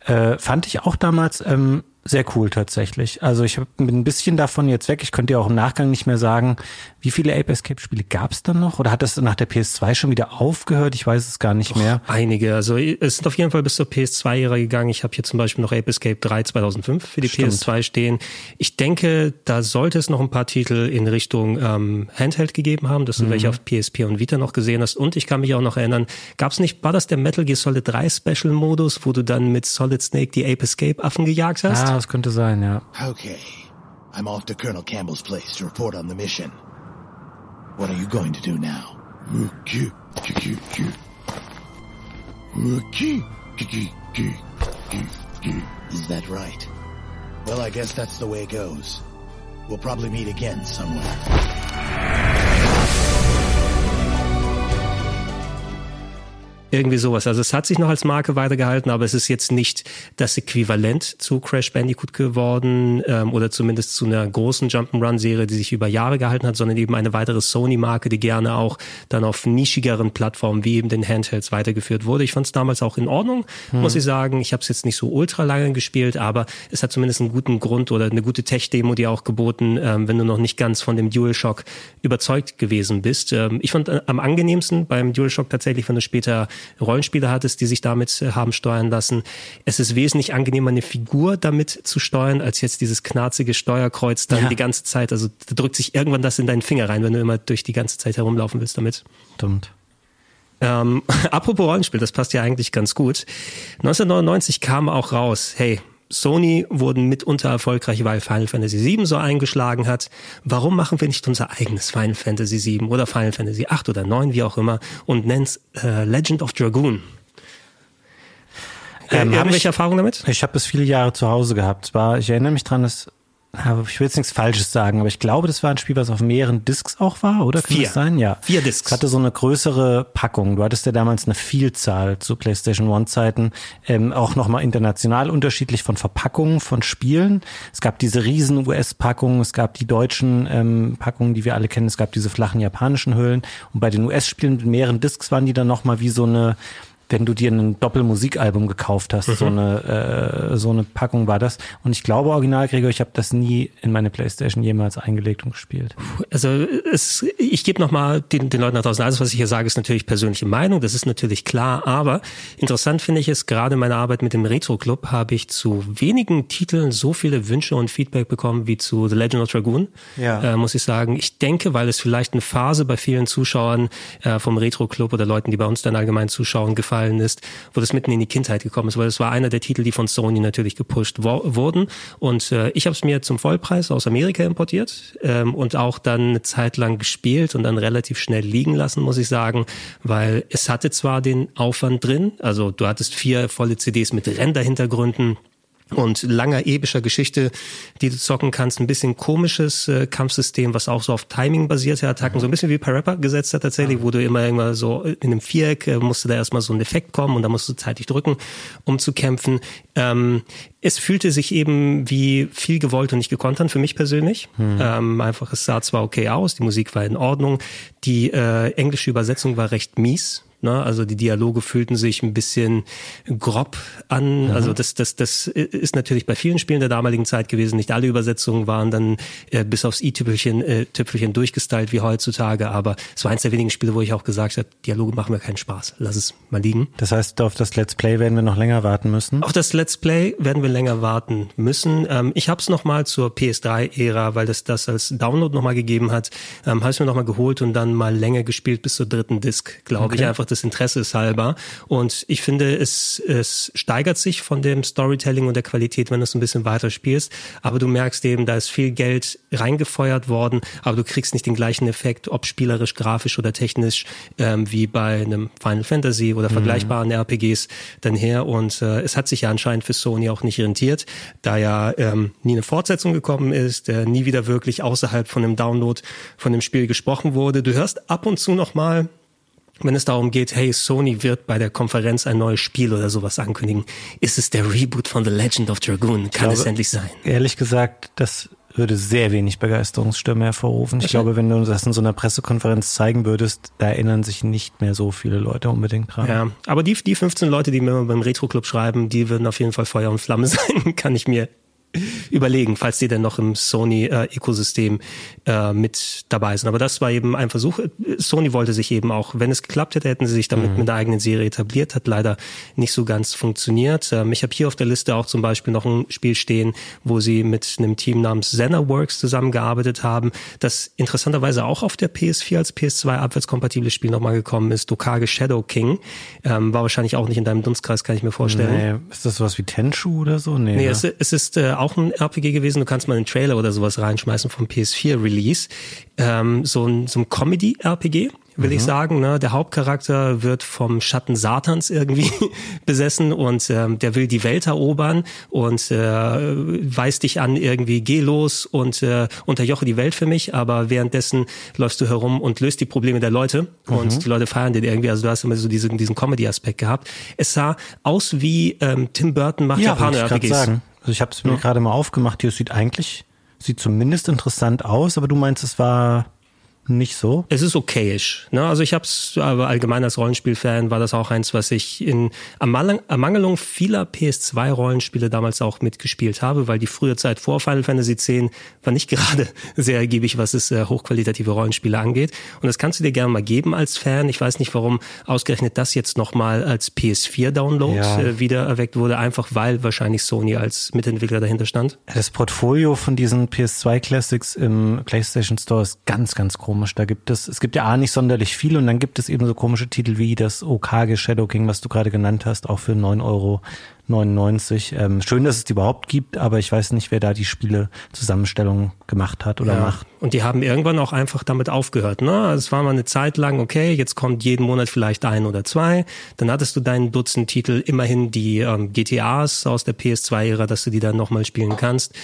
Äh, fand ich auch damals ähm, sehr cool tatsächlich. Also ich bin ein bisschen davon jetzt weg. Ich könnte ja auch im Nachgang nicht mehr sagen, wie viele Ape Escape Spiele gab es dann noch? Oder hat das nach der PS2 schon wieder aufgehört? Ich weiß es gar nicht mehr. Einige. Also es sind auf jeden Fall bis zur PS2-Ära gegangen. Ich habe hier zum Beispiel noch Ape Escape 3 2005 für die Stimmt. PS2 stehen. Ich denke, da sollte es noch ein paar Titel in Richtung ähm, Handheld gegeben haben, dass du mhm. welche auf PSP und Vita noch gesehen hast. Und ich kann mich auch noch erinnern, gab es nicht, war das der Metal Gear Solid 3 Special Modus, wo du dann mit Solid Snake die Ape Escape Affen gejagt hast? Ah, das könnte sein, ja. Okay. I'm off to Colonel Campbell's place to report on the mission. What are you going to do now? Is that right? Well, I guess that's the way it goes. We'll probably meet again somewhere. Irgendwie sowas. Also es hat sich noch als Marke weitergehalten, aber es ist jetzt nicht das Äquivalent zu Crash Bandicoot geworden ähm, oder zumindest zu einer großen Jump'n'Run-Serie, die sich über Jahre gehalten hat, sondern eben eine weitere Sony-Marke, die gerne auch dann auf nischigeren Plattformen wie eben den Handhelds weitergeführt wurde. Ich fand es damals auch in Ordnung, hm. muss ich sagen. Ich habe es jetzt nicht so ultra lange gespielt, aber es hat zumindest einen guten Grund oder eine gute Tech-Demo, die auch geboten, ähm, wenn du noch nicht ganz von dem DualShock überzeugt gewesen bist. Ähm, ich fand äh, am angenehmsten beim DualShock tatsächlich, wenn du später Rollenspiele hattest, die sich damit äh, haben steuern lassen. Es ist wesentlich angenehmer, eine Figur damit zu steuern, als jetzt dieses knarzige Steuerkreuz dann ja. die ganze Zeit. Also da drückt sich irgendwann das in deinen Finger rein, wenn du immer durch die ganze Zeit herumlaufen willst damit. Stimmt. Ähm, apropos Rollenspiel, das passt ja eigentlich ganz gut. 1999 kam auch raus, hey, Sony wurden mitunter erfolgreich, weil Final Fantasy VII so eingeschlagen hat. Warum machen wir nicht unser eigenes Final Fantasy VII oder Final Fantasy VIII oder 9, wie auch immer, und nennen es äh, Legend of Dragoon? Ähm, äh, irgendwelche Erfahrungen damit? Ich habe es viele Jahre zu Hause gehabt. War, ich erinnere mich dran, dass ich will jetzt nichts Falsches sagen, aber ich glaube, das war ein Spiel, was auf mehreren Discs auch war, oder? Kann Vier. das sein? Ja. Vier Discs. Es hatte so eine größere Packung. Du hattest ja damals eine Vielzahl zu PlayStation One-Zeiten, ähm, auch nochmal international unterschiedlich von Verpackungen von Spielen. Es gab diese riesen US-Packungen, es gab die deutschen ähm, Packungen, die wir alle kennen, es gab diese flachen japanischen Hüllen. Und bei den US-Spielen mit mehreren Discs waren die dann nochmal wie so eine wenn du dir ein Doppelmusikalbum gekauft hast, mhm. so eine äh, so eine Packung war das. Und ich glaube, original Gregor, ich habe das nie in meine PlayStation jemals eingelegt und gespielt. Also es, ich gebe nochmal den, den Leuten da draußen, alles was ich hier sage, ist natürlich persönliche Meinung, das ist natürlich klar, aber interessant finde ich es, gerade in meiner Arbeit mit dem Retro Club habe ich zu wenigen Titeln so viele Wünsche und Feedback bekommen wie zu The Legend of Dragoon, ja. äh, muss ich sagen. Ich denke, weil es vielleicht eine Phase bei vielen Zuschauern äh, vom Retro Club oder Leuten, die bei uns dann allgemein zuschauen, gefallen gefallen ist, wo das mitten in die Kindheit gekommen ist, weil es war einer der Titel, die von Sony natürlich gepusht wurden. Und äh, ich habe es mir zum Vollpreis aus Amerika importiert ähm, und auch dann eine Zeit lang gespielt und dann relativ schnell liegen lassen, muss ich sagen, weil es hatte zwar den Aufwand drin, also du hattest vier volle CDs mit Renderhintergründen und langer epischer Geschichte, die du zocken kannst. Ein bisschen komisches äh, Kampfsystem, was auch so auf Timing basierte Attacken, so ein bisschen wie Parappa gesetzt hat tatsächlich, wo du immer immer so in einem Viereck äh, musste da erstmal so ein Effekt kommen und da musst du zeitig drücken, um zu kämpfen. Ähm, es fühlte sich eben wie viel gewollt und nicht gekonnt an für mich persönlich. Hm. Ähm, einfach, es sah zwar okay aus, die Musik war in Ordnung, die äh, englische Übersetzung war recht mies Ne? Also die Dialoge fühlten sich ein bisschen grob an. Mhm. Also das, das, das ist natürlich bei vielen Spielen der damaligen Zeit gewesen. Nicht alle Übersetzungen waren dann äh, bis aufs i-Tüpfelchen äh, Tüpfelchen durchgestylt wie heutzutage. Aber es war eins der wenigen Spiele, wo ich auch gesagt habe, Dialoge machen mir keinen Spaß. Lass es mal liegen. Das heißt, auf das Let's Play werden wir noch länger warten müssen? Auf das Let's Play werden wir länger warten müssen. Ähm, ich habe es nochmal zur PS3-Ära, weil das das als Download nochmal gegeben hat, ähm, habe es mir nochmal geholt und dann mal länger gespielt bis zur dritten Disc, glaube okay. ich einfach des Interesses halber. Und ich finde, es, es steigert sich von dem Storytelling und der Qualität, wenn du es ein bisschen weiter spielst. Aber du merkst eben, da ist viel Geld reingefeuert worden, aber du kriegst nicht den gleichen Effekt, ob spielerisch, grafisch oder technisch, ähm, wie bei einem Final Fantasy oder mhm. vergleichbaren RPGs dann her. Und äh, es hat sich ja anscheinend für Sony auch nicht rentiert, da ja ähm, nie eine Fortsetzung gekommen ist, äh, nie wieder wirklich außerhalb von einem Download von dem Spiel gesprochen wurde. Du hörst ab und zu noch mal wenn es darum geht, hey, Sony wird bei der Konferenz ein neues Spiel oder sowas ankündigen, ist es der Reboot von The Legend of Dragoon? Kann glaube, es endlich sein? Ehrlich gesagt, das würde sehr wenig Begeisterungsstimme hervorrufen. Ich glaube, wenn du das in so einer Pressekonferenz zeigen würdest, da erinnern sich nicht mehr so viele Leute unbedingt dran. Ja, aber die, die 15 Leute, die mir beim Retro Club schreiben, die würden auf jeden Fall Feuer und Flamme sein, kann ich mir überlegen, falls die denn noch im Sony-Ökosystem äh, mit dabei sind. Aber das war eben ein Versuch. Sony wollte sich eben auch, wenn es geklappt hätte, hätten sie sich damit mhm. mit der eigenen Serie etabliert. Hat leider nicht so ganz funktioniert. Ähm, ich habe hier auf der Liste auch zum Beispiel noch ein Spiel stehen, wo sie mit einem Team namens ZenaWorks zusammengearbeitet haben, das interessanterweise auch auf der PS4 als PS2 abwärtskompatibles Spiel nochmal gekommen ist. Dokage Shadow King. Ähm, war wahrscheinlich auch nicht in deinem Dunstkreis, kann ich mir vorstellen. Nee. Ist das sowas wie Tenchu oder so? Nee, nee ne? es, es ist äh, auch ein RPG gewesen. Du kannst mal einen Trailer oder sowas reinschmeißen vom PS4 Release. Ähm, so ein, so ein Comedy-RPG will mhm. ich sagen. Ne? Der Hauptcharakter wird vom Schatten Satans irgendwie besessen und ähm, der will die Welt erobern und äh, weist dich an, irgendwie geh los und äh, unterjoche die Welt für mich, aber währenddessen läufst du herum und löst die Probleme der Leute mhm. und die Leute feiern den irgendwie. Also du hast immer so diesen, diesen Comedy-Aspekt gehabt. Es sah aus wie ähm, Tim Burton macht ja, Japaner-RPGs. Also ich habe es mir ja. gerade mal aufgemacht. Hier sieht eigentlich, sieht zumindest interessant aus, aber du meinst, es war nicht so? Es ist okayisch. Ne? Also ich habe es, aber allgemein als Rollenspielfan war das auch eins, was ich in Ermangelung vieler PS2-Rollenspiele damals auch mitgespielt habe, weil die frühe Zeit vor Final Fantasy X war nicht gerade sehr ergiebig, was es äh, hochqualitative Rollenspiele angeht. Und das kannst du dir gerne mal geben als Fan. Ich weiß nicht, warum ausgerechnet das jetzt nochmal als PS4-Download ja. äh, wieder erweckt wurde, einfach weil wahrscheinlich Sony als Mitentwickler dahinter stand. Das Portfolio von diesen PS2 Classics im PlayStation Store ist ganz, ganz groß komisch. Da gibt es, es gibt ja A nicht sonderlich viel und dann gibt es eben so komische Titel wie das Okage Shadow King, was du gerade genannt hast, auch für 9,99 Euro 99. Ähm, schön, dass es die überhaupt gibt, aber ich weiß nicht, wer da die Spiele Zusammenstellung gemacht hat oder ja. macht. Und die haben irgendwann auch einfach damit aufgehört. Ne? Also es war mal eine Zeit lang, okay, jetzt kommt jeden Monat vielleicht ein oder zwei. Dann hattest du deinen Dutzend Titel, immerhin die ähm, GTAs aus der PS2-Ära, dass du die dann nochmal spielen kannst.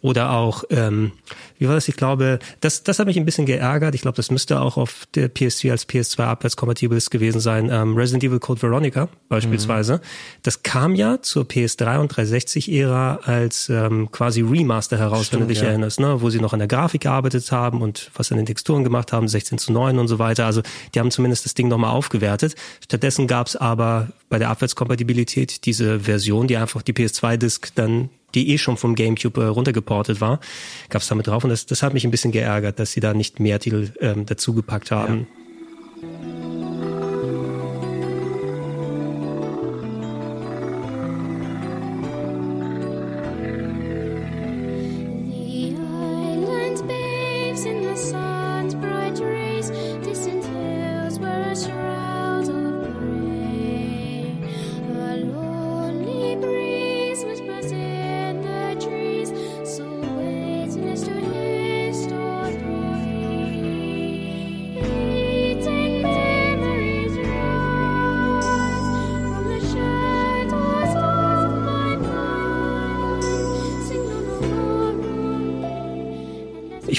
Oder auch, ähm, wie war das? Ich glaube, das, das hat mich ein bisschen geärgert. Ich glaube, das müsste auch auf der PS4 als PS2 abwärtskompatibel gewesen sein. Ähm, Resident Evil Code Veronica beispielsweise. Mhm. Das kam ja zur PS3 und 360-Ära als ähm, quasi Remaster heraus, Stimmt, wenn du dich ja. erinnerst, ne? wo sie noch an der Grafik gearbeitet haben und was an den Texturen gemacht haben, 16 zu 9 und so weiter. Also die haben zumindest das Ding nochmal aufgewertet. Stattdessen gab es aber bei der Abwärtskompatibilität diese Version, die einfach die PS2-Disc dann die eh schon vom GameCube äh, runtergeportet war, gab es damit drauf. Und das, das hat mich ein bisschen geärgert, dass sie da nicht mehr Titel ähm, dazugepackt haben. Ja.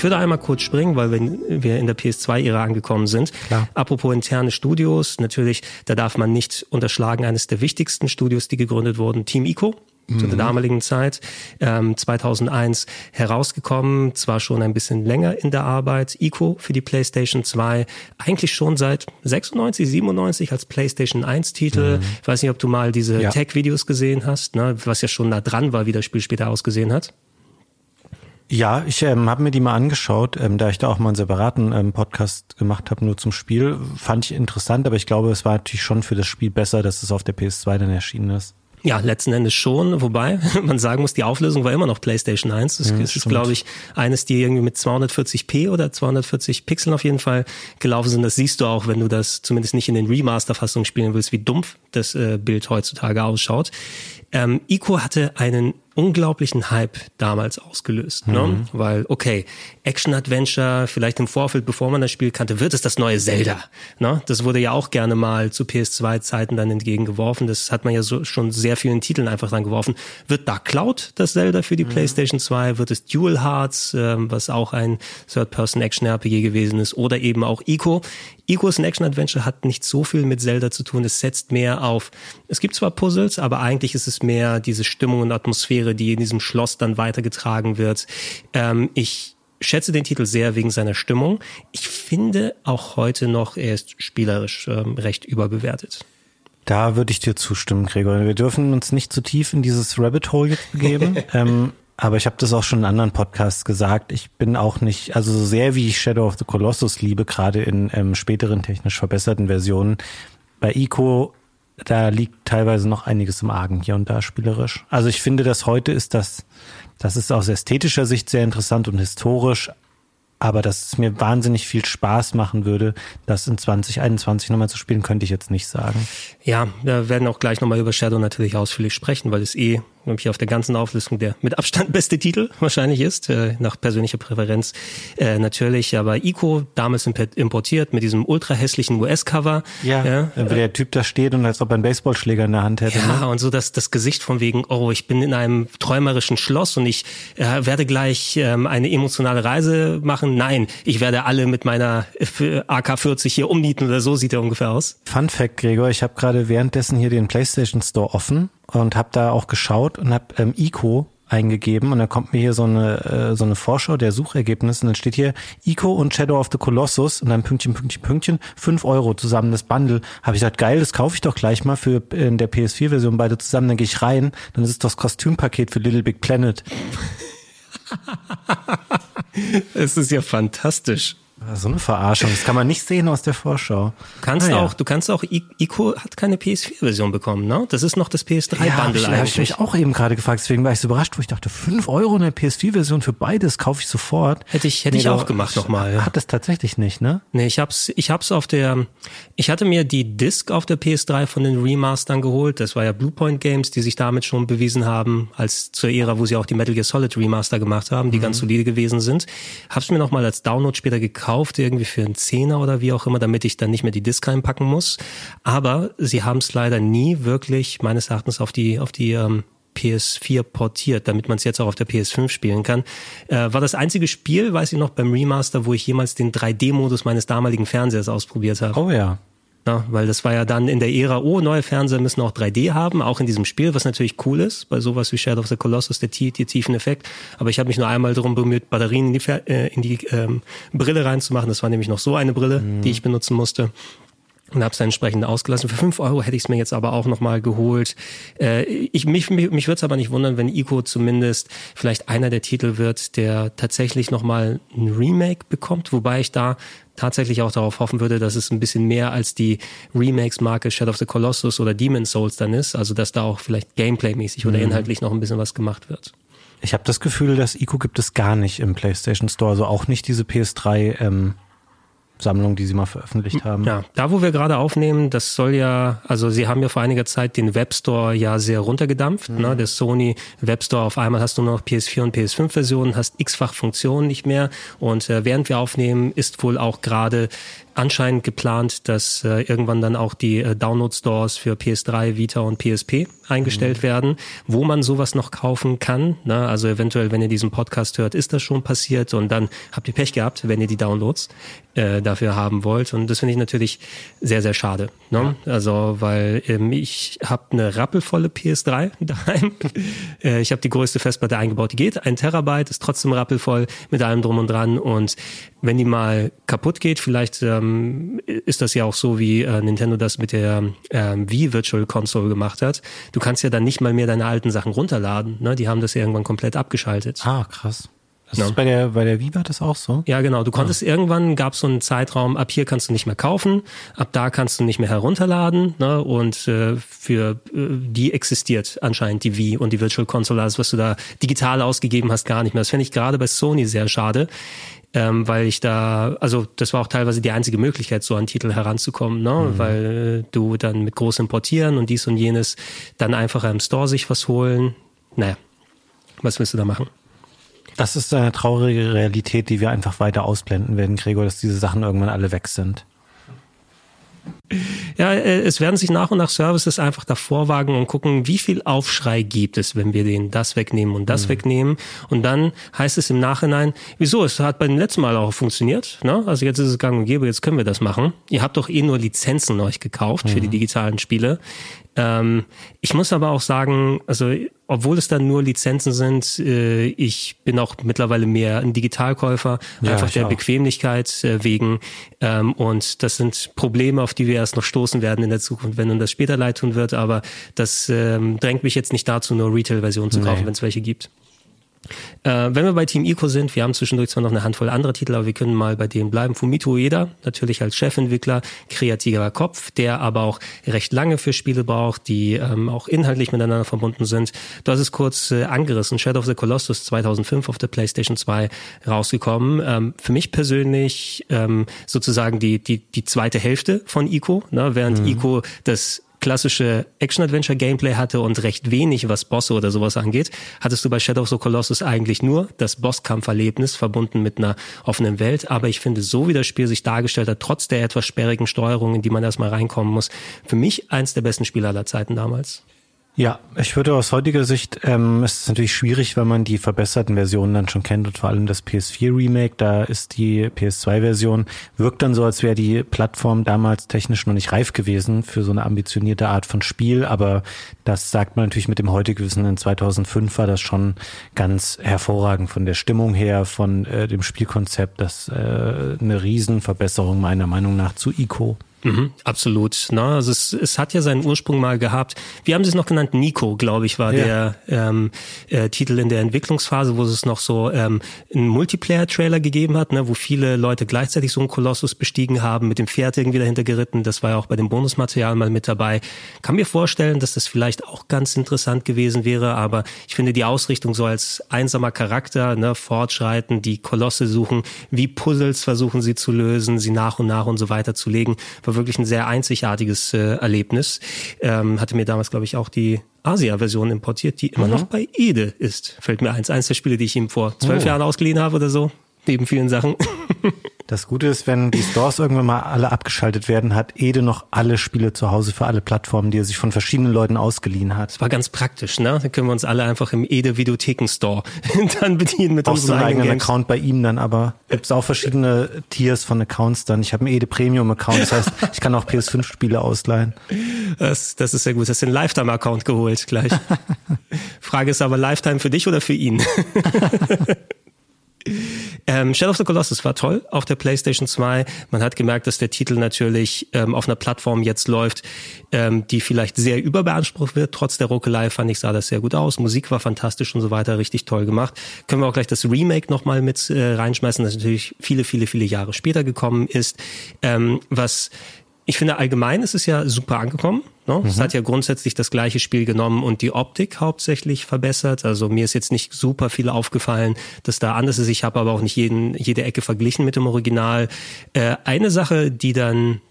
Ich würde einmal kurz springen, weil wenn wir in der PS2-Ära angekommen sind. Klar. Apropos interne Studios, natürlich, da darf man nicht unterschlagen, eines der wichtigsten Studios, die gegründet wurden, Team Ico zu der mhm. damaligen Zeit, ähm, 2001 herausgekommen, zwar schon ein bisschen länger in der Arbeit, Ico für die PlayStation 2, eigentlich schon seit 96, 97 als PlayStation 1 Titel. Mhm. Ich weiß nicht, ob du mal diese ja. Tech-Videos gesehen hast, ne, was ja schon nah dran war, wie das Spiel später ausgesehen hat. Ja, ich ähm, habe mir die mal angeschaut, ähm, da ich da auch mal einen separaten ähm, Podcast gemacht habe, nur zum Spiel. Fand ich interessant, aber ich glaube, es war natürlich schon für das Spiel besser, dass es auf der PS2 dann erschienen ist. Ja, letzten Endes schon, wobei man sagen muss, die Auflösung war immer noch PlayStation 1. Das, ja, ist, glaube ich, eines, die irgendwie mit 240p oder 240 Pixeln auf jeden Fall gelaufen sind. Das siehst du auch, wenn du das zumindest nicht in den Remaster-Fassungen spielen willst, wie dumpf das äh, Bild heutzutage ausschaut. Ähm, Ico hatte einen unglaublichen Hype damals ausgelöst, ne? mhm. ne? weil okay, Action-Adventure, vielleicht im Vorfeld, bevor man das Spiel kannte, wird es das neue Zelda. Ne? Das wurde ja auch gerne mal zu PS2-Zeiten dann entgegengeworfen. Das hat man ja so schon sehr vielen Titeln einfach dann geworfen. Wird Dark Cloud das Zelda für die mhm. PlayStation 2? Wird es Dual Hearts, äh, was auch ein Third-Person-Action-RPG gewesen ist, oder eben auch Ico? Ico ist ein Action-Adventure, hat nicht so viel mit Zelda zu tun. Es setzt mehr auf, es gibt zwar Puzzles, aber eigentlich ist es mehr diese Stimmung und Atmosphäre, die in diesem Schloss dann weitergetragen wird. Ähm, ich schätze den Titel sehr wegen seiner Stimmung. Ich finde auch heute noch, er ist spielerisch ähm, recht überbewertet. Da würde ich dir zustimmen, Gregor. Wir dürfen uns nicht zu tief in dieses Rabbit Hole jetzt begeben. ähm, aber ich habe das auch schon in anderen Podcasts gesagt. Ich bin auch nicht, also so sehr wie ich Shadow of the Colossus liebe, gerade in ähm, späteren technisch verbesserten Versionen, bei Ico, da liegt teilweise noch einiges im Argen hier und da spielerisch. Also ich finde, dass heute ist das, das ist aus ästhetischer Sicht sehr interessant und historisch, aber dass es mir wahnsinnig viel Spaß machen würde, das in 2021 nochmal zu spielen, könnte ich jetzt nicht sagen. Ja, wir werden auch gleich nochmal über Shadow natürlich ausführlich sprechen, weil es eh nämlich auf der ganzen Auflistung der mit Abstand beste Titel wahrscheinlich ist, äh, nach persönlicher Präferenz äh, natürlich. Aber Ico, damals importiert mit diesem ultra hässlichen US-Cover. Ja, ja wenn äh, der Typ da steht und als ob er einen Baseballschläger in der Hand hätte. Ja, ne? und so das, das Gesicht von wegen, oh, ich bin in einem träumerischen Schloss und ich äh, werde gleich ähm, eine emotionale Reise machen. Nein, ich werde alle mit meiner äh, AK-40 hier umnieten oder so sieht er ungefähr aus. Fun Fact, Gregor, ich habe gerade währenddessen hier den PlayStation Store offen und habe da auch geschaut und habe ähm, Ico eingegeben und dann kommt mir hier so eine äh, so eine Vorschau der Suchergebnisse und dann steht hier Ico und Shadow of the Colossus und dann Pünktchen, Pünktchen, Pünktchen, fünf Euro zusammen das Bundle. Habe ich gesagt, geil, das kaufe ich doch gleich mal für in der PS4-Version beide zusammen. Dann gehe ich rein, dann ist es das Kostümpaket für Little Big Planet. Es ist ja fantastisch. So eine Verarschung, das kann man nicht sehen aus der Vorschau. Du kannst ah, ja. auch, du kannst auch, Ico hat keine PS4-Version bekommen, ne? Das ist noch das PS3-Bundle ja, habe ich mich auch eben gerade gefragt, deswegen war ich so überrascht, wo ich dachte, fünf Euro eine PS4-Version für beides kaufe ich sofort. Hätte ich, hätte nee, ich auch gemacht nochmal. Hat das tatsächlich nicht, ne? Nee, ich hab's, ich hab's auf der, ich hatte mir die Disc auf der PS3 von den Remastern geholt. Das war ja Bluepoint Games, die sich damit schon bewiesen haben, als zur Ära, wo sie auch die Metal Gear Solid Remaster gemacht haben, die mhm. ganz solide gewesen sind. Hab's mir nochmal als Download später gekauft gekauft, irgendwie für einen Zehner oder wie auch immer, damit ich dann nicht mehr die Disc reinpacken muss. Aber sie haben es leider nie wirklich meines Erachtens auf die, auf die ähm, PS4 portiert, damit man es jetzt auch auf der PS5 spielen kann. Äh, war das einzige Spiel, weiß ich noch, beim Remaster, wo ich jemals den 3D-Modus meines damaligen Fernsehers ausprobiert habe. Oh ja. Ja, weil das war ja dann in der Ära, oh, neue Fernseher müssen auch 3D haben, auch in diesem Spiel, was natürlich cool ist, bei sowas wie Shadow of the Colossus, der, die tiefen Effekt. Aber ich habe mich nur einmal darum bemüht, Batterien in die, äh, in die ähm, Brille reinzumachen. Das war nämlich noch so eine Brille, mhm. die ich benutzen musste und habe es dann entsprechend ausgelassen. Für fünf Euro hätte ich es mir jetzt aber auch nochmal geholt. Äh, ich, mich mich, mich würde es aber nicht wundern, wenn Ico zumindest vielleicht einer der Titel wird, der tatsächlich nochmal ein Remake bekommt, wobei ich da tatsächlich auch darauf hoffen würde, dass es ein bisschen mehr als die Remakes-Marke Shadow of the Colossus oder Demon's Souls dann ist, also dass da auch vielleicht Gameplay-mäßig oder mhm. inhaltlich noch ein bisschen was gemacht wird. Ich habe das Gefühl, dass Ico gibt es gar nicht im PlayStation Store, also auch nicht diese PS3 ähm, Sammlung, die Sie mal veröffentlicht haben. Ja, da wo wir gerade aufnehmen, das soll ja, also Sie haben ja vor einiger Zeit den Webstore ja sehr runtergedampft. Mhm. Ne? Der Sony Webstore auf einmal hast du noch PS4 und PS5 Versionen, hast x-fach Funktionen nicht mehr. Und äh, während wir aufnehmen, ist wohl auch gerade anscheinend geplant, dass äh, irgendwann dann auch die äh, Download-Stores für PS3, Vita und PSP eingestellt mhm. werden, wo man sowas noch kaufen kann. Ne? Also eventuell, wenn ihr diesen Podcast hört, ist das schon passiert und dann habt ihr Pech gehabt, wenn ihr die Downloads äh, dafür haben wollt. Und das finde ich natürlich sehr, sehr schade. Ne? Ja. Also, weil ähm, ich habe eine rappelvolle PS3 daheim. äh, ich habe die größte Festplatte eingebaut, die geht. Ein Terabyte ist trotzdem rappelvoll mit allem drum und dran. Und wenn die mal kaputt geht, vielleicht ähm, ist das ja auch so, wie äh, Nintendo das mit der ähm, Wii Virtual Console gemacht hat. Du kannst ja dann nicht mal mehr deine alten Sachen runterladen. Ne? Die haben das ja irgendwann komplett abgeschaltet. Ah, krass. Das ja. ist bei der, bei der Viva das auch so? Ja, genau. Du konntest ah. irgendwann, gab es so einen Zeitraum, ab hier kannst du nicht mehr kaufen, ab da kannst du nicht mehr herunterladen. Ne? Und äh, für äh, die existiert anscheinend die Wii und die Virtual Console, also was du da digital ausgegeben hast, gar nicht mehr. Das finde ich gerade bei Sony sehr schade. Ähm, weil ich da, also das war auch teilweise die einzige Möglichkeit, so an Titel heranzukommen, ne? Mhm. weil du dann mit groß importieren und dies und jenes dann einfacher im Store sich was holen. Naja, was willst du da machen? Das ist eine traurige Realität, die wir einfach weiter ausblenden werden, Gregor, dass diese Sachen irgendwann alle weg sind. Ja, äh, es werden sich nach und nach Services einfach davor wagen und gucken, wie viel Aufschrei gibt es, wenn wir den das wegnehmen und das mhm. wegnehmen. Und dann heißt es im Nachhinein, wieso, es hat bei dem letzten Mal auch funktioniert. Ne? Also jetzt ist es gang und gäbe, jetzt können wir das machen. Ihr habt doch eh nur Lizenzen euch gekauft mhm. für die mhm. digitalen Spiele. Ähm, ich muss aber auch sagen, also obwohl es dann nur Lizenzen sind, äh, ich bin auch mittlerweile mehr ein Digitalkäufer, ja, einfach der auch. Bequemlichkeit äh, wegen. Ähm, und das sind Probleme, auf die wir erst noch stoßen werden in der Zukunft, wenn uns das später leid tun wird. Aber das ähm, drängt mich jetzt nicht dazu, nur Retail-Versionen zu kaufen, nee. wenn es welche gibt. Äh, wenn wir bei Team Ico sind, wir haben zwischendurch zwar noch eine Handvoll anderer Titel, aber wir können mal bei dem bleiben. Fumito Ueda, natürlich als Chefentwickler, kreativer Kopf, der aber auch recht lange für Spiele braucht, die ähm, auch inhaltlich miteinander verbunden sind. Du hast es kurz äh, angerissen, Shadow of the Colossus 2005 auf der PlayStation 2 rausgekommen. Ähm, für mich persönlich ähm, sozusagen die, die, die zweite Hälfte von Ico, ne, während mhm. Ico das klassische Action-Adventure-Gameplay hatte und recht wenig, was Bosse oder sowas angeht, hattest du bei Shadow of the Colossus eigentlich nur das Bosskampferlebnis verbunden mit einer offenen Welt. Aber ich finde, so wie das Spiel sich dargestellt hat, trotz der etwas sperrigen Steuerung, in die man erstmal reinkommen muss, für mich eins der besten Spiele aller Zeiten damals. Ja, ich würde aus heutiger Sicht, ähm, es ist natürlich schwierig, wenn man die verbesserten Versionen dann schon kennt und vor allem das PS4 Remake, da ist die PS2-Version, wirkt dann so, als wäre die Plattform damals technisch noch nicht reif gewesen für so eine ambitionierte Art von Spiel, aber das sagt man natürlich mit dem heutigen Wissen. In 2005 war das schon ganz hervorragend von der Stimmung her, von äh, dem Spielkonzept, das äh, eine Riesenverbesserung meiner Meinung nach zu ICO. Mhm, absolut. Ne? Also es, es hat ja seinen Ursprung mal gehabt. Wir haben es noch genannt, Nico, glaube ich, war ja. der ähm, äh, Titel in der Entwicklungsphase, wo es noch so ähm, einen Multiplayer-Trailer gegeben hat, ne, wo viele Leute gleichzeitig so einen Kolossus bestiegen haben, mit dem Pferd irgendwie dahinter geritten. Das war ja auch bei dem Bonusmaterial mal mit dabei. Kann mir vorstellen, dass das vielleicht auch ganz interessant gewesen wäre, aber ich finde die Ausrichtung so als einsamer Charakter, ne, fortschreiten, die Kolosse suchen, wie Puzzles versuchen sie zu lösen, sie nach und nach und so weiter zu legen, war wirklich ein sehr einzigartiges äh, Erlebnis. Ähm, hatte mir damals, glaube ich, auch die Asia-Version importiert, die immer mhm. noch bei Ede ist. Fällt mir eins. Eins der Spiele, die ich ihm vor zwölf oh. Jahren ausgeliehen habe oder so. Neben vielen Sachen. Das Gute ist, wenn die Stores irgendwann mal alle abgeschaltet werden, hat Ede noch alle Spiele zu Hause für alle Plattformen, die er sich von verschiedenen Leuten ausgeliehen hat. Das war ganz praktisch, ne? Da können wir uns alle einfach im Ede Videotheken Store dann bedienen mit unserem so eigenen Games. Account bei ihm dann, aber gibt es auch verschiedene Tiers von Accounts dann. Ich habe einen Ede Premium Account, das heißt, ich kann auch PS5 Spiele ausleihen. Das, das ist sehr gut. Hast du den Lifetime Account geholt gleich. Frage ist aber Lifetime für dich oder für ihn? Ähm, Shadow of the Colossus war toll auf der PlayStation 2. Man hat gemerkt, dass der Titel natürlich ähm, auf einer Plattform jetzt läuft, ähm, die vielleicht sehr überbeansprucht wird. Trotz der Ruckelei fand ich, sah das sehr gut aus. Musik war fantastisch und so weiter, richtig toll gemacht. Können wir auch gleich das Remake nochmal mit äh, reinschmeißen, das natürlich viele, viele, viele Jahre später gekommen ist. Ähm, was ich finde, allgemein ist es ja super angekommen. Ne? Mhm. Es hat ja grundsätzlich das gleiche Spiel genommen und die Optik hauptsächlich verbessert. Also mir ist jetzt nicht super viel aufgefallen, dass da anders ist. Ich habe aber auch nicht jeden, jede Ecke verglichen mit dem Original. Äh, eine Sache, die dann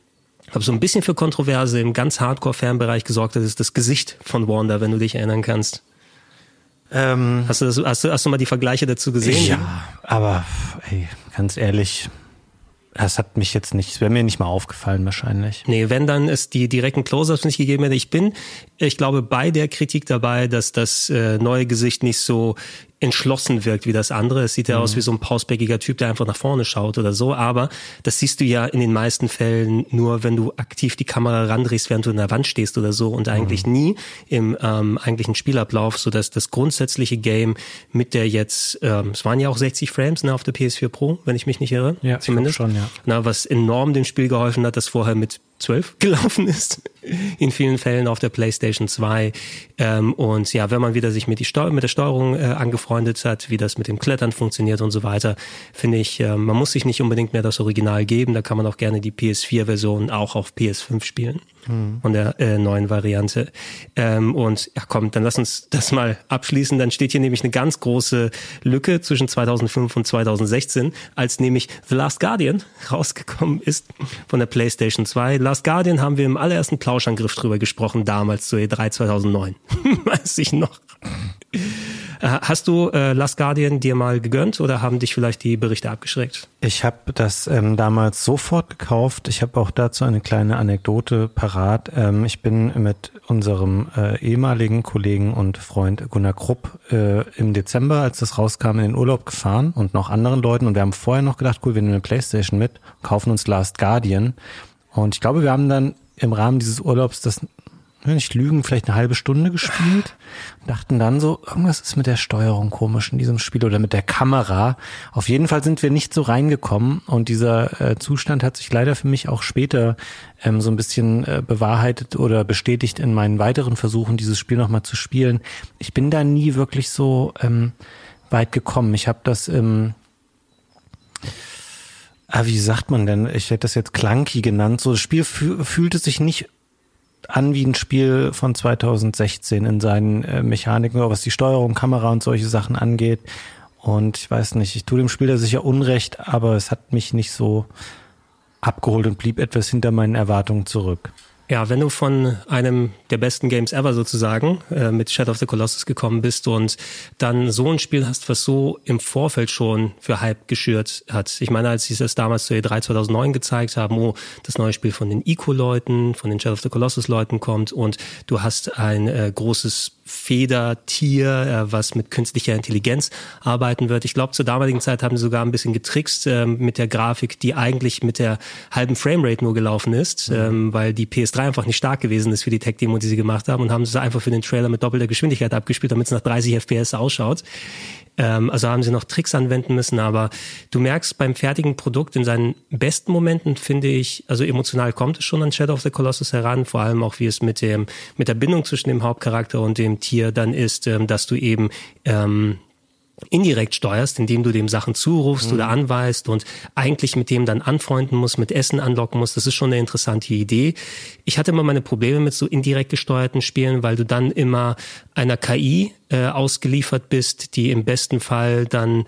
habe so ein bisschen für Kontroverse im ganz Hardcore-Fernbereich gesorgt hat, ist das Gesicht von Wanda, wenn du dich erinnern kannst. Ähm, hast, du das, hast, du, hast du mal die Vergleiche dazu gesehen? Ja, aber ey, ganz ehrlich, das hat mich jetzt nicht, wäre mir nicht mal aufgefallen wahrscheinlich. Nee, wenn dann es die direkten Close-Ups nicht gegeben hätte. Ich bin, ich glaube, bei der Kritik dabei, dass das äh, neue Gesicht nicht so entschlossen wirkt wie das andere. Es sieht ja mhm. aus wie so ein pausbäckiger Typ, der einfach nach vorne schaut oder so. Aber das siehst du ja in den meisten Fällen nur, wenn du aktiv die Kamera randrehst, während du in der Wand stehst oder so und eigentlich mhm. nie im ähm, eigentlichen Spielablauf, so dass das grundsätzliche Game mit der jetzt, ähm, es waren ja auch 60 Frames ne, auf der PS4 Pro, wenn ich mich nicht irre. Ja, zumindest. schon, ja. Na, was enorm dem Spiel geholfen hat, das vorher mit 12 gelaufen ist, in vielen Fällen auf der PlayStation 2. Ähm, und ja, wenn man wieder sich mit, die Steu mit der Steuerung äh, angefreundet hat, wie das mit dem Klettern funktioniert und so weiter, finde ich, äh, man muss sich nicht unbedingt mehr das Original geben, da kann man auch gerne die PS4-Version auch auf PS5 spielen mhm. von der äh, neuen Variante. Ähm, und ja, komm, dann lass uns das mal abschließen. Dann steht hier nämlich eine ganz große Lücke zwischen 2005 und 2016, als nämlich The Last Guardian rausgekommen ist von der PlayStation 2. Last Guardian haben wir im allerersten Plauschangriff drüber gesprochen, damals zu E3 2009. Weiß ich noch. Äh, hast du äh, Last Guardian dir mal gegönnt oder haben dich vielleicht die Berichte abgeschreckt? Ich habe das ähm, damals sofort gekauft. Ich habe auch dazu eine kleine Anekdote parat. Ähm, ich bin mit unserem äh, ehemaligen Kollegen und Freund Gunnar Krupp äh, im Dezember, als das rauskam, in den Urlaub gefahren und noch anderen Leuten. Und wir haben vorher noch gedacht, cool, wir nehmen eine Playstation mit, kaufen uns Last Guardian. Und ich glaube, wir haben dann im Rahmen dieses Urlaubs das nicht lügen, vielleicht eine halbe Stunde gespielt. Dachten dann so, irgendwas ist mit der Steuerung komisch in diesem Spiel oder mit der Kamera. Auf jeden Fall sind wir nicht so reingekommen und dieser äh, Zustand hat sich leider für mich auch später ähm, so ein bisschen äh, bewahrheitet oder bestätigt in meinen weiteren Versuchen, dieses Spiel nochmal zu spielen. Ich bin da nie wirklich so ähm, weit gekommen. Ich habe das im Ah, wie sagt man denn? Ich hätte das jetzt Clunky genannt. So, das Spiel fühlte sich nicht an wie ein Spiel von 2016 in seinen äh, Mechaniken, was die Steuerung, Kamera und solche Sachen angeht. Und ich weiß nicht, ich tue dem Spiel da sicher Unrecht, aber es hat mich nicht so abgeholt und blieb etwas hinter meinen Erwartungen zurück. Ja, wenn du von einem der besten Games ever sozusagen äh, mit Shadow of the Colossus gekommen bist und dann so ein Spiel hast, was so im Vorfeld schon für Hype geschürt hat. Ich meine, als sie das damals zu E3 2009 gezeigt haben, oh, das neue Spiel von den Ico-Leuten, von den Shadow of the Colossus-Leuten kommt und du hast ein äh, großes Federtier, äh, was mit künstlicher Intelligenz arbeiten wird. Ich glaube, zur damaligen Zeit haben sie sogar ein bisschen getrickst äh, mit der Grafik, die eigentlich mit der halben Framerate nur gelaufen ist, mhm. ähm, weil die PS3 einfach nicht stark gewesen ist für die Tech-Demo, die sie gemacht haben und haben sie einfach für den Trailer mit doppelter Geschwindigkeit abgespielt, damit es nach 30 FPS ausschaut. Ähm, also haben sie noch Tricks anwenden müssen, aber du merkst beim fertigen Produkt in seinen besten Momenten, finde ich, also emotional kommt es schon an Shadow of the Colossus heran, vor allem auch wie es mit dem, mit der Bindung zwischen dem Hauptcharakter und dem Tier dann ist, ähm, dass du eben ähm, indirekt steuerst, indem du dem Sachen zurufst mhm. oder anweist und eigentlich mit dem dann anfreunden musst, mit Essen anlocken musst. Das ist schon eine interessante Idee. Ich hatte immer meine Probleme mit so indirekt gesteuerten Spielen, weil du dann immer einer KI äh, ausgeliefert bist, die im besten Fall dann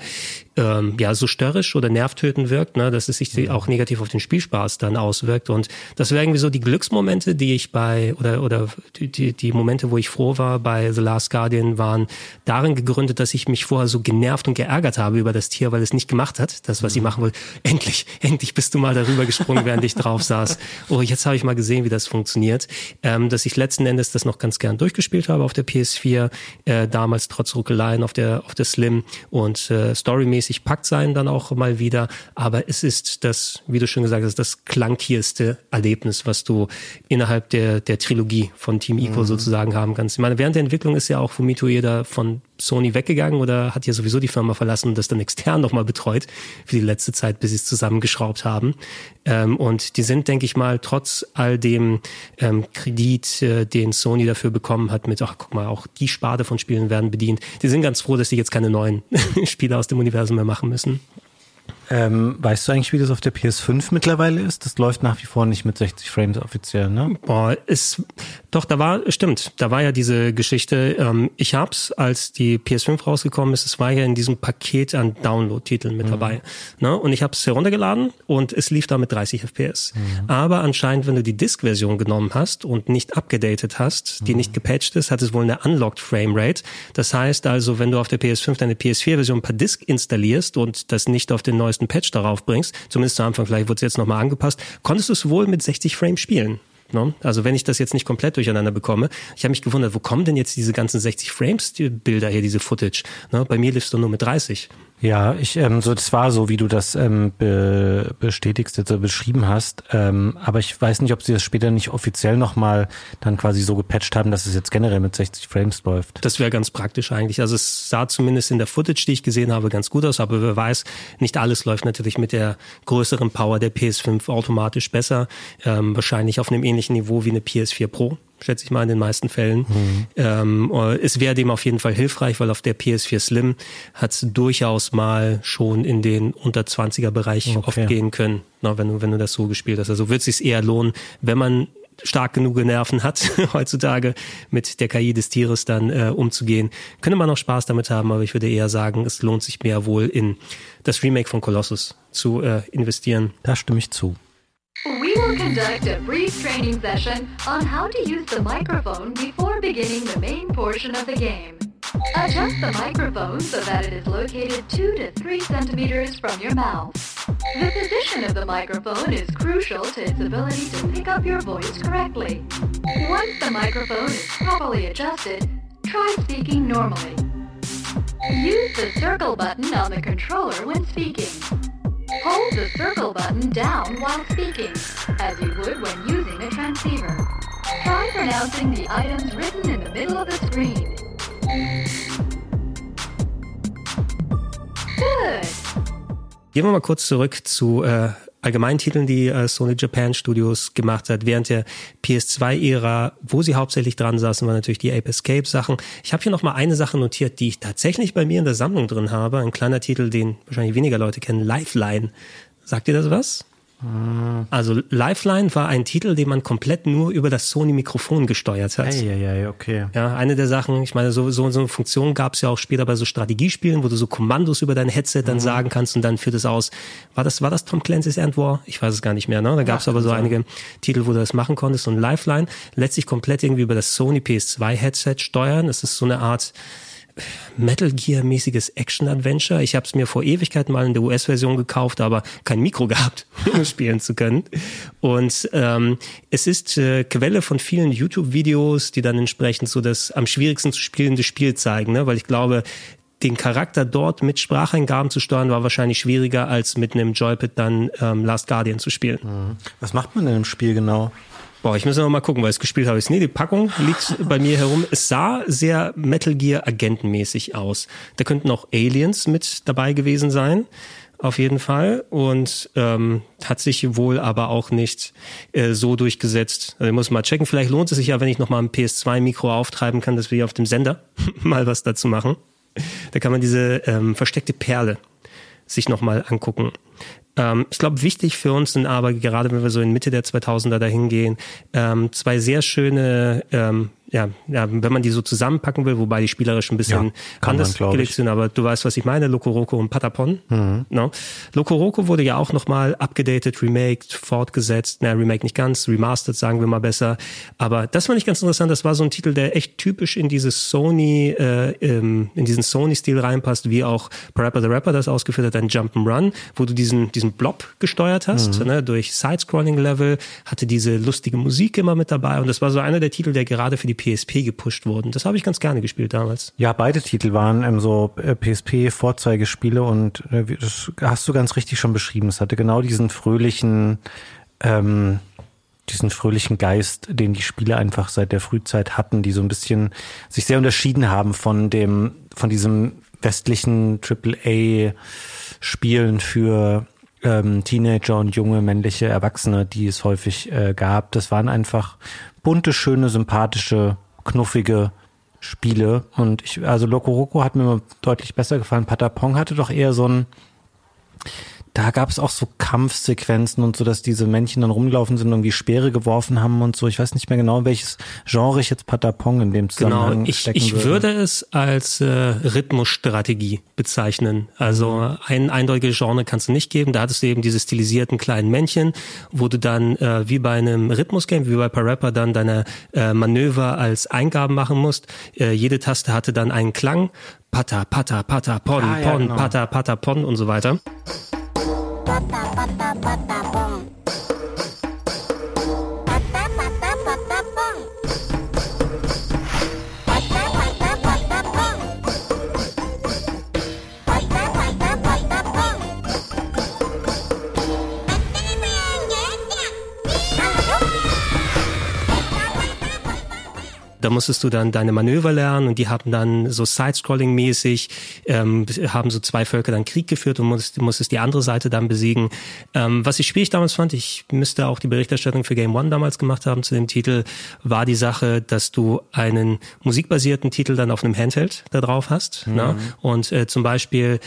ähm, ja so störrisch oder nervtötend wirkt, ne, dass es sich mhm. auch negativ auf den Spielspaß dann auswirkt. Und das wäre irgendwie so die Glücksmomente, die ich bei oder oder die, die Momente, wo ich froh war bei The Last Guardian, waren darin gegründet, dass ich mich vorher so genervt und geärgert habe über das Tier, weil es nicht gemacht hat, das was mhm. ich machen wollte. Endlich, endlich bist du mal darüber gesprungen, während ich drauf saß. Oh, jetzt habe ich mal gesehen, wie das funktioniert. Ähm, dass ich letzten Endes das noch ganz gern durchgespielt habe auf der PS4. Äh, damals trotz Ruckeleien auf der, auf der Slim und äh, storymäßig packt sein dann auch mal wieder. Aber es ist das, wie du schon gesagt hast, das klankierste Erlebnis, was du innerhalb der, der Trilogie von Team Eco mhm. sozusagen haben kannst. Ich meine, während der Entwicklung ist ja auch Fumito Ueda von Sony weggegangen oder hat ja sowieso die Firma verlassen und das dann extern nochmal betreut für die letzte Zeit, bis sie es zusammengeschraubt haben. Ähm, und die sind, denke ich mal, trotz all dem ähm, Kredit, äh, den Sony dafür bekommen hat, mit, ach guck mal, auch die Sparte von Spielen werden bedient, die sind ganz froh, dass sie jetzt keine neuen Spiele aus dem Universum mehr machen müssen. Ähm, weißt du eigentlich, wie das auf der PS5 mittlerweile ist? Das läuft nach wie vor nicht mit 60 Frames offiziell, ne? Boah, ist doch, da war, stimmt, da war ja diese Geschichte. Ähm, ich hab's, als die PS5 rausgekommen ist, es war ja in diesem Paket an Download-Titeln mit mhm. dabei. Ne? Und ich habe es heruntergeladen und es lief da mit 30 FPS. Mhm. Aber anscheinend, wenn du die Disk-Version genommen hast und nicht abgedatet hast, die mhm. nicht gepatcht ist, hat es wohl eine Unlocked Framerate. Das heißt also, wenn du auf der PS5 deine PS4-Version per Disk installierst und das nicht auf den neuesten neuesten Patch darauf bringst, zumindest zu Anfang, vielleicht wird es jetzt nochmal angepasst, konntest du es wohl mit 60 Frames spielen. Ne? Also wenn ich das jetzt nicht komplett durcheinander bekomme, ich habe mich gewundert, wo kommen denn jetzt diese ganzen 60 Frames die Bilder hier, diese Footage? Ne? Bei mir liefst du nur mit 30. Ja, ich ähm, so das war so, wie du das ähm, be, bestätigst, also beschrieben hast. Ähm, aber ich weiß nicht, ob sie das später nicht offiziell nochmal dann quasi so gepatcht haben, dass es jetzt generell mit 60 Frames läuft. Das wäre ganz praktisch eigentlich. Also es sah zumindest in der Footage, die ich gesehen habe, ganz gut aus. Aber wer weiß, nicht alles läuft natürlich mit der größeren Power der PS5 automatisch besser. Ähm, wahrscheinlich auf einem ähnlichen Niveau wie eine PS4 Pro schätze ich mal in den meisten Fällen. Mhm. Ähm, es wäre dem auf jeden Fall hilfreich, weil auf der PS4 Slim hat es durchaus mal schon in den unter 20er Bereich okay. oft gehen können, na, wenn du wenn du das so gespielt hast. Also wird es sich eher lohnen, wenn man stark genug Nerven hat, heutzutage mit der KI des Tieres dann äh, umzugehen. Könnte man auch Spaß damit haben, aber ich würde eher sagen, es lohnt sich mehr wohl in das Remake von Colossus zu äh, investieren. Da stimme ich zu. We will conduct a brief training session on how to use the microphone before beginning the main portion of the game. Adjust the microphone so that it is located 2 to 3 centimeters from your mouth. The position of the microphone is crucial to its ability to pick up your voice correctly. Once the microphone is properly adjusted, try speaking normally. Use the circle button on the controller when speaking. Hold the circle button down while speaking, as you would when using a transceiver. Try pronouncing the items written in the middle of the screen. Good. Gehen wir mal kurz zurück zu äh, Allgemeintiteln, die äh, Sony Japan Studios gemacht hat. Während der PS2-Ära, wo sie hauptsächlich dran saßen, waren natürlich die Ape Escape Sachen. Ich habe hier noch mal eine Sache notiert, die ich tatsächlich bei mir in der Sammlung drin habe. Ein kleiner Titel, den wahrscheinlich weniger Leute kennen. Lifeline. Sagt ihr das was? Also Lifeline war ein Titel, den man komplett nur über das Sony-Mikrofon gesteuert hat. Ja, ja, ja, okay. Ja, eine der Sachen, ich meine, so, so, so eine Funktion gab es ja auch später bei so Strategiespielen, wo du so Kommandos über dein Headset dann mhm. sagen kannst und dann führt es aus. War das, war das Tom Clancy's End War? Ich weiß es gar nicht mehr, ne? Da gab es aber so einige Titel, wo du das machen konntest und Lifeline lässt sich komplett irgendwie über das Sony PS2 Headset steuern. Das ist so eine Art, Metal Gear-mäßiges Action-Adventure. Ich habe es mir vor Ewigkeiten mal in der US-Version gekauft, aber kein Mikro gehabt, um spielen zu können. Und ähm, es ist äh, Quelle von vielen YouTube-Videos, die dann entsprechend so das am schwierigsten zu spielende Spiel zeigen, ne? weil ich glaube, den Charakter dort mit Spracheingaben zu steuern, war wahrscheinlich schwieriger, als mit einem Joypad dann ähm, Last Guardian zu spielen. Mhm. Was macht man denn im Spiel genau? Boah, ich muss noch mal gucken, weil es gespielt habe ich Nee, die Packung liegt bei mir herum. Es sah sehr Metal Gear agentenmäßig aus. Da könnten auch Aliens mit dabei gewesen sein. Auf jeden Fall. Und ähm, hat sich wohl aber auch nicht äh, so durchgesetzt. Also ich muss mal checken. Vielleicht lohnt es sich ja, wenn ich noch mal ein PS2-Mikro auftreiben kann, dass wir auf dem Sender mal was dazu machen. Da kann man diese ähm, versteckte Perle sich noch mal angucken. Ähm, ich glaube, wichtig für uns sind aber, gerade wenn wir so in Mitte der 2000er dahin gehen, ähm, zwei sehr schöne ähm, ja, ja, wenn man die so zusammenpacken will, wobei die spielerisch ein bisschen ja, anders man, gelegt sind, aber du weißt, was ich meine, Lokoroko und Patapon. Mhm. No? Lokoroko wurde ja auch nochmal abgedatet, remaked, fortgesetzt, na, remake nicht ganz, remastered, sagen wir mal besser. Aber das fand ich ganz interessant, das war so ein Titel, der echt typisch in dieses Sony, äh, in diesen Sony-Stil reinpasst, wie auch Parappa the Rapper das ausgeführt hat, ein Jump'n'Run, wo du diesen, diesen Blob gesteuert hast, mhm. ne, durch Side-Scrolling-Level, hatte diese lustige Musik immer mit dabei und das war so einer der Titel, der gerade für die PSP gepusht wurden. Das habe ich ganz gerne gespielt damals. Ja, beide Titel waren ähm, so äh, PSP-Vorzeigespiele und äh, das hast du ganz richtig schon beschrieben. Es hatte genau diesen fröhlichen, ähm, diesen fröhlichen Geist, den die Spiele einfach seit der Frühzeit hatten, die so ein bisschen sich sehr unterschieden haben von dem, von diesem westlichen AAA Spielen für ähm, Teenager und junge männliche Erwachsene, die es häufig äh, gab. Das waren einfach bunte, schöne, sympathische, knuffige Spiele. Und ich, also Loco Roco hat mir deutlich besser gefallen. Patapong hatte doch eher so ein, da gab es auch so Kampfsequenzen und so, dass diese Männchen dann rumgelaufen sind und irgendwie Speere geworfen haben und so. Ich weiß nicht mehr genau, welches Genre ich jetzt Patapong in dem Zusammenhang genau, ich, stecken ich würde. würde es als äh, Rhythmusstrategie bezeichnen. Also mhm. ein eindeutiges Genre kannst du nicht geben. Da hattest du eben diese stilisierten kleinen Männchen, wo du dann äh, wie bei einem Rhythmusgame, wie bei Parappa dann deine äh, Manöver als Eingaben machen musst. Äh, jede Taste hatte dann einen Klang. Pata, pata, pata, pon, ah, pon, ja, genau. pata, pata, pon und so weiter. Pata, pata, pata, Da musstest du dann deine Manöver lernen und die haben dann so Side-Scrolling-mäßig, ähm, haben so zwei Völker dann Krieg geführt und musstest, musstest die andere Seite dann besiegen. Ähm, was ich schwierig damals fand, ich müsste auch die Berichterstattung für Game One damals gemacht haben zu dem Titel, war die Sache, dass du einen musikbasierten Titel dann auf einem Handheld da drauf hast. Mhm. Ne? Und äh, zum Beispiel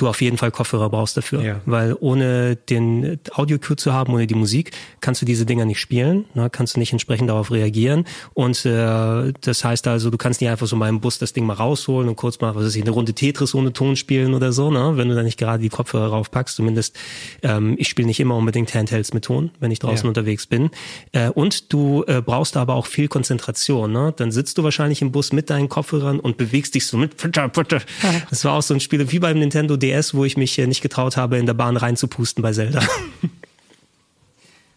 du auf jeden Fall Kopfhörer brauchst dafür. Ja. Weil ohne den Audio-Cue zu haben, ohne die Musik, kannst du diese Dinger nicht spielen, ne? kannst du nicht entsprechend darauf reagieren. Und äh, das heißt also, du kannst nicht einfach so mal im Bus das Ding mal rausholen und kurz mal, was weiß ich, eine Runde Tetris ohne Ton spielen oder so, ne? wenn du da nicht gerade die Kopfhörer raufpackst. Zumindest, ähm, ich spiele nicht immer unbedingt Handhelds mit Ton, wenn ich draußen ja. unterwegs bin. Äh, und du äh, brauchst aber auch viel Konzentration. Ne? Dann sitzt du wahrscheinlich im Bus mit deinen Kopfhörern und bewegst dich so mit. Das war auch so ein Spiel wie beim Nintendo DS DS, wo ich mich nicht getraut habe, in der Bahn reinzupusten bei Zelda.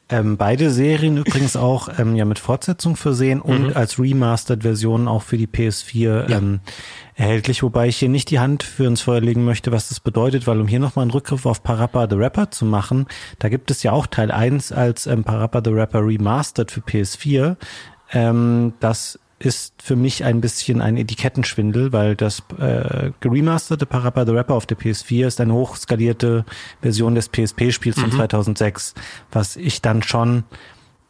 Ähm, beide Serien übrigens auch ähm, ja mit Fortsetzung versehen und mhm. als Remastered-Version auch für die PS4 ja. ähm, erhältlich, wobei ich hier nicht die Hand für ins Feuer legen möchte, was das bedeutet, weil um hier nochmal einen Rückgriff auf Parappa the Rapper zu machen, da gibt es ja auch Teil 1 als ähm, Parappa the Rapper Remastered für PS4. Ähm, das ist für mich ein bisschen ein Etikettenschwindel, weil das äh, geremasterte Parappa the Rapper auf der PS4 ist eine hochskalierte Version des PSP-Spiels von 2006, mhm. was ich dann schon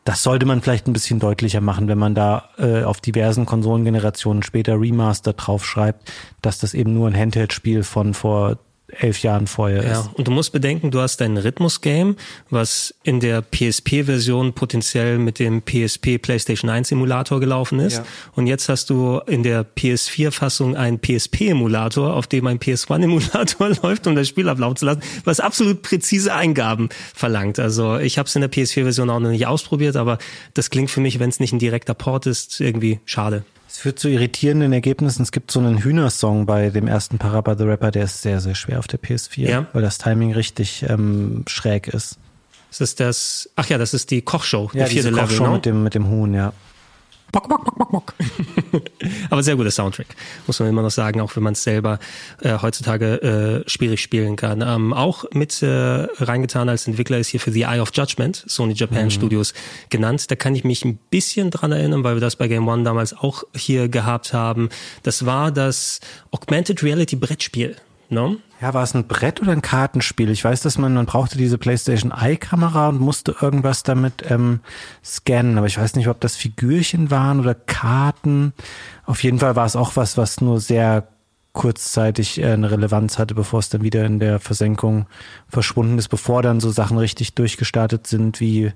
das sollte man vielleicht ein bisschen deutlicher machen, wenn man da äh, auf diversen Konsolengenerationen später Remaster draufschreibt, dass das eben nur ein Handheld-Spiel von vor elf Jahren vorher ja, ist. Und du musst bedenken, du hast dein Rhythmus-Game, was in der PSP-Version potenziell mit dem PSP PlayStation 1 Emulator gelaufen ist. Ja. Und jetzt hast du in der PS4-Fassung einen PSP-Emulator, auf dem ein PS1-Emulator läuft, um das Spiel ablaufen zu lassen, was absolut präzise Eingaben verlangt. Also ich habe es in der PS4-Version auch noch nicht ausprobiert, aber das klingt für mich, wenn es nicht ein direkter Port ist, irgendwie schade. Es führt zu irritierenden Ergebnissen. Es gibt so einen Hühnersong bei dem ersten Parappa the Rapper, der ist sehr, sehr schwer auf der PS4, ja. weil das Timing richtig ähm, schräg ist. Das ist das, ach ja, das ist die Kochshow, ja, die vierte Level, Kochshow ne? mit dem, mit dem Huhn, ja. Bock, bock, bock, bock, bock. Aber sehr guter Soundtrack, muss man immer noch sagen, auch wenn man es selber äh, heutzutage äh, schwierig spielen kann. Ähm, auch mit äh, reingetan als Entwickler ist hier für The Eye of Judgment, Sony Japan mhm. Studios genannt. Da kann ich mich ein bisschen dran erinnern, weil wir das bei Game One damals auch hier gehabt haben. Das war das Augmented Reality Brettspiel. No? Ja, war es ein Brett oder ein Kartenspiel? Ich weiß, dass man, man brauchte diese PlayStation Eye-Kamera und musste irgendwas damit ähm, scannen, aber ich weiß nicht, ob das Figürchen waren oder Karten. Auf jeden Fall war es auch was, was nur sehr kurzzeitig äh, eine Relevanz hatte, bevor es dann wieder in der Versenkung verschwunden ist, bevor dann so Sachen richtig durchgestartet sind, wie,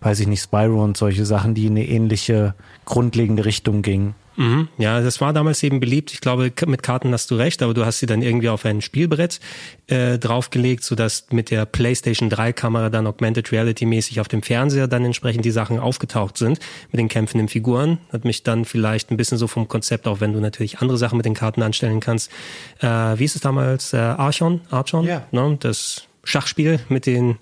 weiß ich nicht, Spyro und solche Sachen, die in eine ähnliche grundlegende Richtung gingen. Mhm. Ja, das war damals eben beliebt. Ich glaube, mit Karten hast du recht, aber du hast sie dann irgendwie auf ein Spielbrett äh, draufgelegt, sodass mit der PlayStation 3 Kamera dann Augmented Reality mäßig auf dem Fernseher dann entsprechend die Sachen aufgetaucht sind mit den kämpfenden Figuren. Hat mich dann vielleicht ein bisschen so vom Konzept, auch wenn du natürlich andere Sachen mit den Karten anstellen kannst. Äh, wie ist es damals? Äh, Archon? Archon? Ja. Ne? Das Schachspiel mit den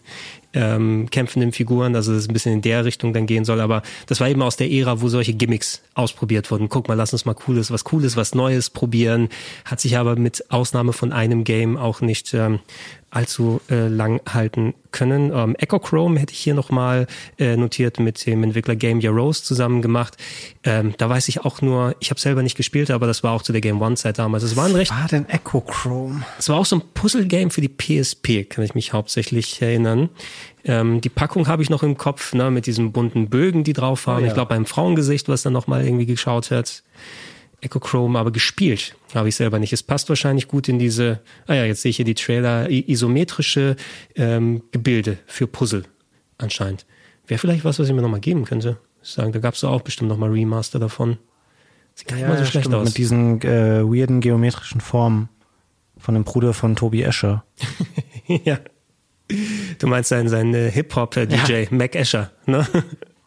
ähm, kämpfenden Figuren, also das ein bisschen in der Richtung dann gehen soll. Aber das war eben aus der Ära, wo solche Gimmicks ausprobiert wurden. Guck mal, lass uns mal cooles, was cooles, was Neues probieren. Hat sich aber mit Ausnahme von einem Game auch nicht ähm, allzu äh, lang halten können. Ähm, Echo Chrome hätte ich hier nochmal äh, notiert mit dem Entwickler Game Year Rose zusammen gemacht. Ähm, da weiß ich auch nur, ich habe selber nicht gespielt, aber das war auch zu der Game One Zeit damals. Es war ein recht. Was war denn Echo Chrome? Es war auch so ein Puzzle Game für die PSP, kann ich mich hauptsächlich erinnern. Ähm, die Packung habe ich noch im Kopf, ne, mit diesen bunten Bögen, die drauf waren. Oh, ja. Ich glaube beim Frauengesicht, was dann nochmal irgendwie geschaut hat. Echo Chrome, aber gespielt habe ich selber nicht. Es passt wahrscheinlich gut in diese, ah ja, jetzt sehe ich hier die Trailer, isometrische ähm, Gebilde für Puzzle anscheinend. Wäre vielleicht was, was ich mir nochmal geben könnte. Ich sagen, da gab es auch bestimmt nochmal Remaster davon. Sieht gar nicht ja, mal so schlecht stimmt, aus. Mit diesen äh, weirden geometrischen Formen von dem Bruder von Tobi Escher. ja. Du meinst seinen, seinen äh, Hip-Hop-DJ, ja. Mac Escher, ne?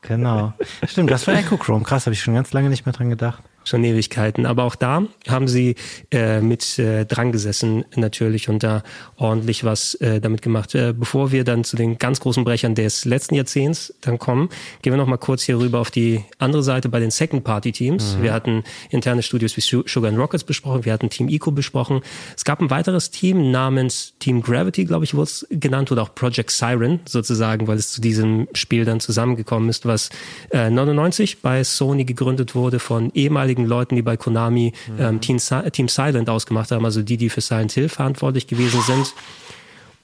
Genau. Stimmt, das war Echo Chrome. Krass, habe ich schon ganz lange nicht mehr dran gedacht. Schon Ewigkeiten. Aber auch da haben sie äh, mit äh, dran gesessen natürlich und da ordentlich was äh, damit gemacht. Äh, bevor wir dann zu den ganz großen Brechern des letzten Jahrzehnts dann kommen, gehen wir noch mal kurz hier rüber auf die andere Seite bei den Second-Party-Teams. Mhm. Wir hatten interne Studios wie Sugar and Rockets besprochen, wir hatten Team Eco besprochen. Es gab ein weiteres Team namens Team Gravity, glaube ich, wurde es genannt, oder auch Project Siren sozusagen, weil es zu diesem Spiel dann zusammengekommen ist, was äh, 99 bei Sony gegründet wurde von ehemaligen ehemaligen Leuten, die bei Konami ähm, Team, Team Silent ausgemacht haben, also die, die für Silent Hill verantwortlich gewesen sind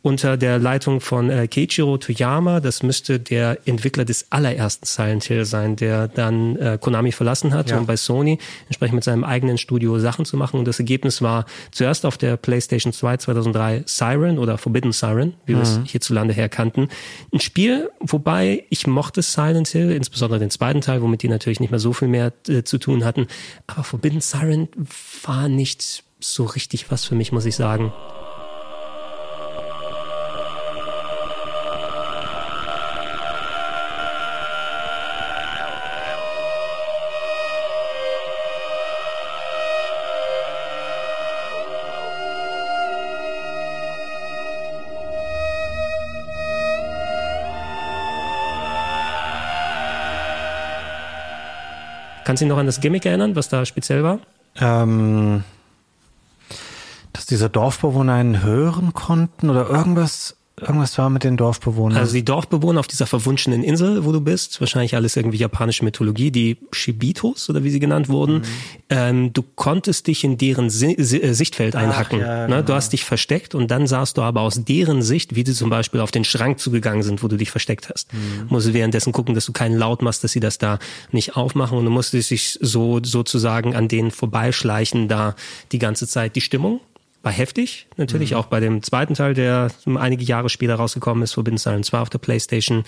unter der Leitung von äh, Keiichiro Toyama. Das müsste der Entwickler des allerersten Silent Hill sein, der dann äh, Konami verlassen hat, ja. um bei Sony entsprechend mit seinem eigenen Studio Sachen zu machen. Und das Ergebnis war zuerst auf der PlayStation 2 2003 Siren oder Forbidden Siren, wie mhm. wir es mhm. hierzulande her kannten. Ein Spiel, wobei ich mochte Silent Hill, insbesondere den zweiten Teil, womit die natürlich nicht mehr so viel mehr äh, zu tun hatten. Aber Forbidden Siren war nicht so richtig was für mich, muss ich sagen. Kannst du dich noch an das Gimmick erinnern, was da speziell war? Ähm, dass diese Dorfbewohner einen hören konnten oder irgendwas Irgendwas war mit den Dorfbewohnern. Also die Dorfbewohner auf dieser verwunschenen Insel, wo du bist, wahrscheinlich alles irgendwie japanische Mythologie, die Shibitos oder wie sie genannt wurden. Mhm. Ähm, du konntest dich in deren si äh, Sichtfeld einhacken. Ach, ja, genau. ne? Du genau. hast dich versteckt und dann sahst du aber aus deren Sicht, wie sie zum Beispiel auf den Schrank zugegangen sind, wo du dich versteckt hast. Mhm. Musst währenddessen gucken, dass du keinen Laut machst, dass sie das da nicht aufmachen und du musstest dich so sozusagen an denen vorbeischleichen, da die ganze Zeit die Stimmung war heftig, natürlich mhm. auch bei dem zweiten Teil, der einige Jahre später rausgekommen ist, Forbidden Silent 2 auf der PlayStation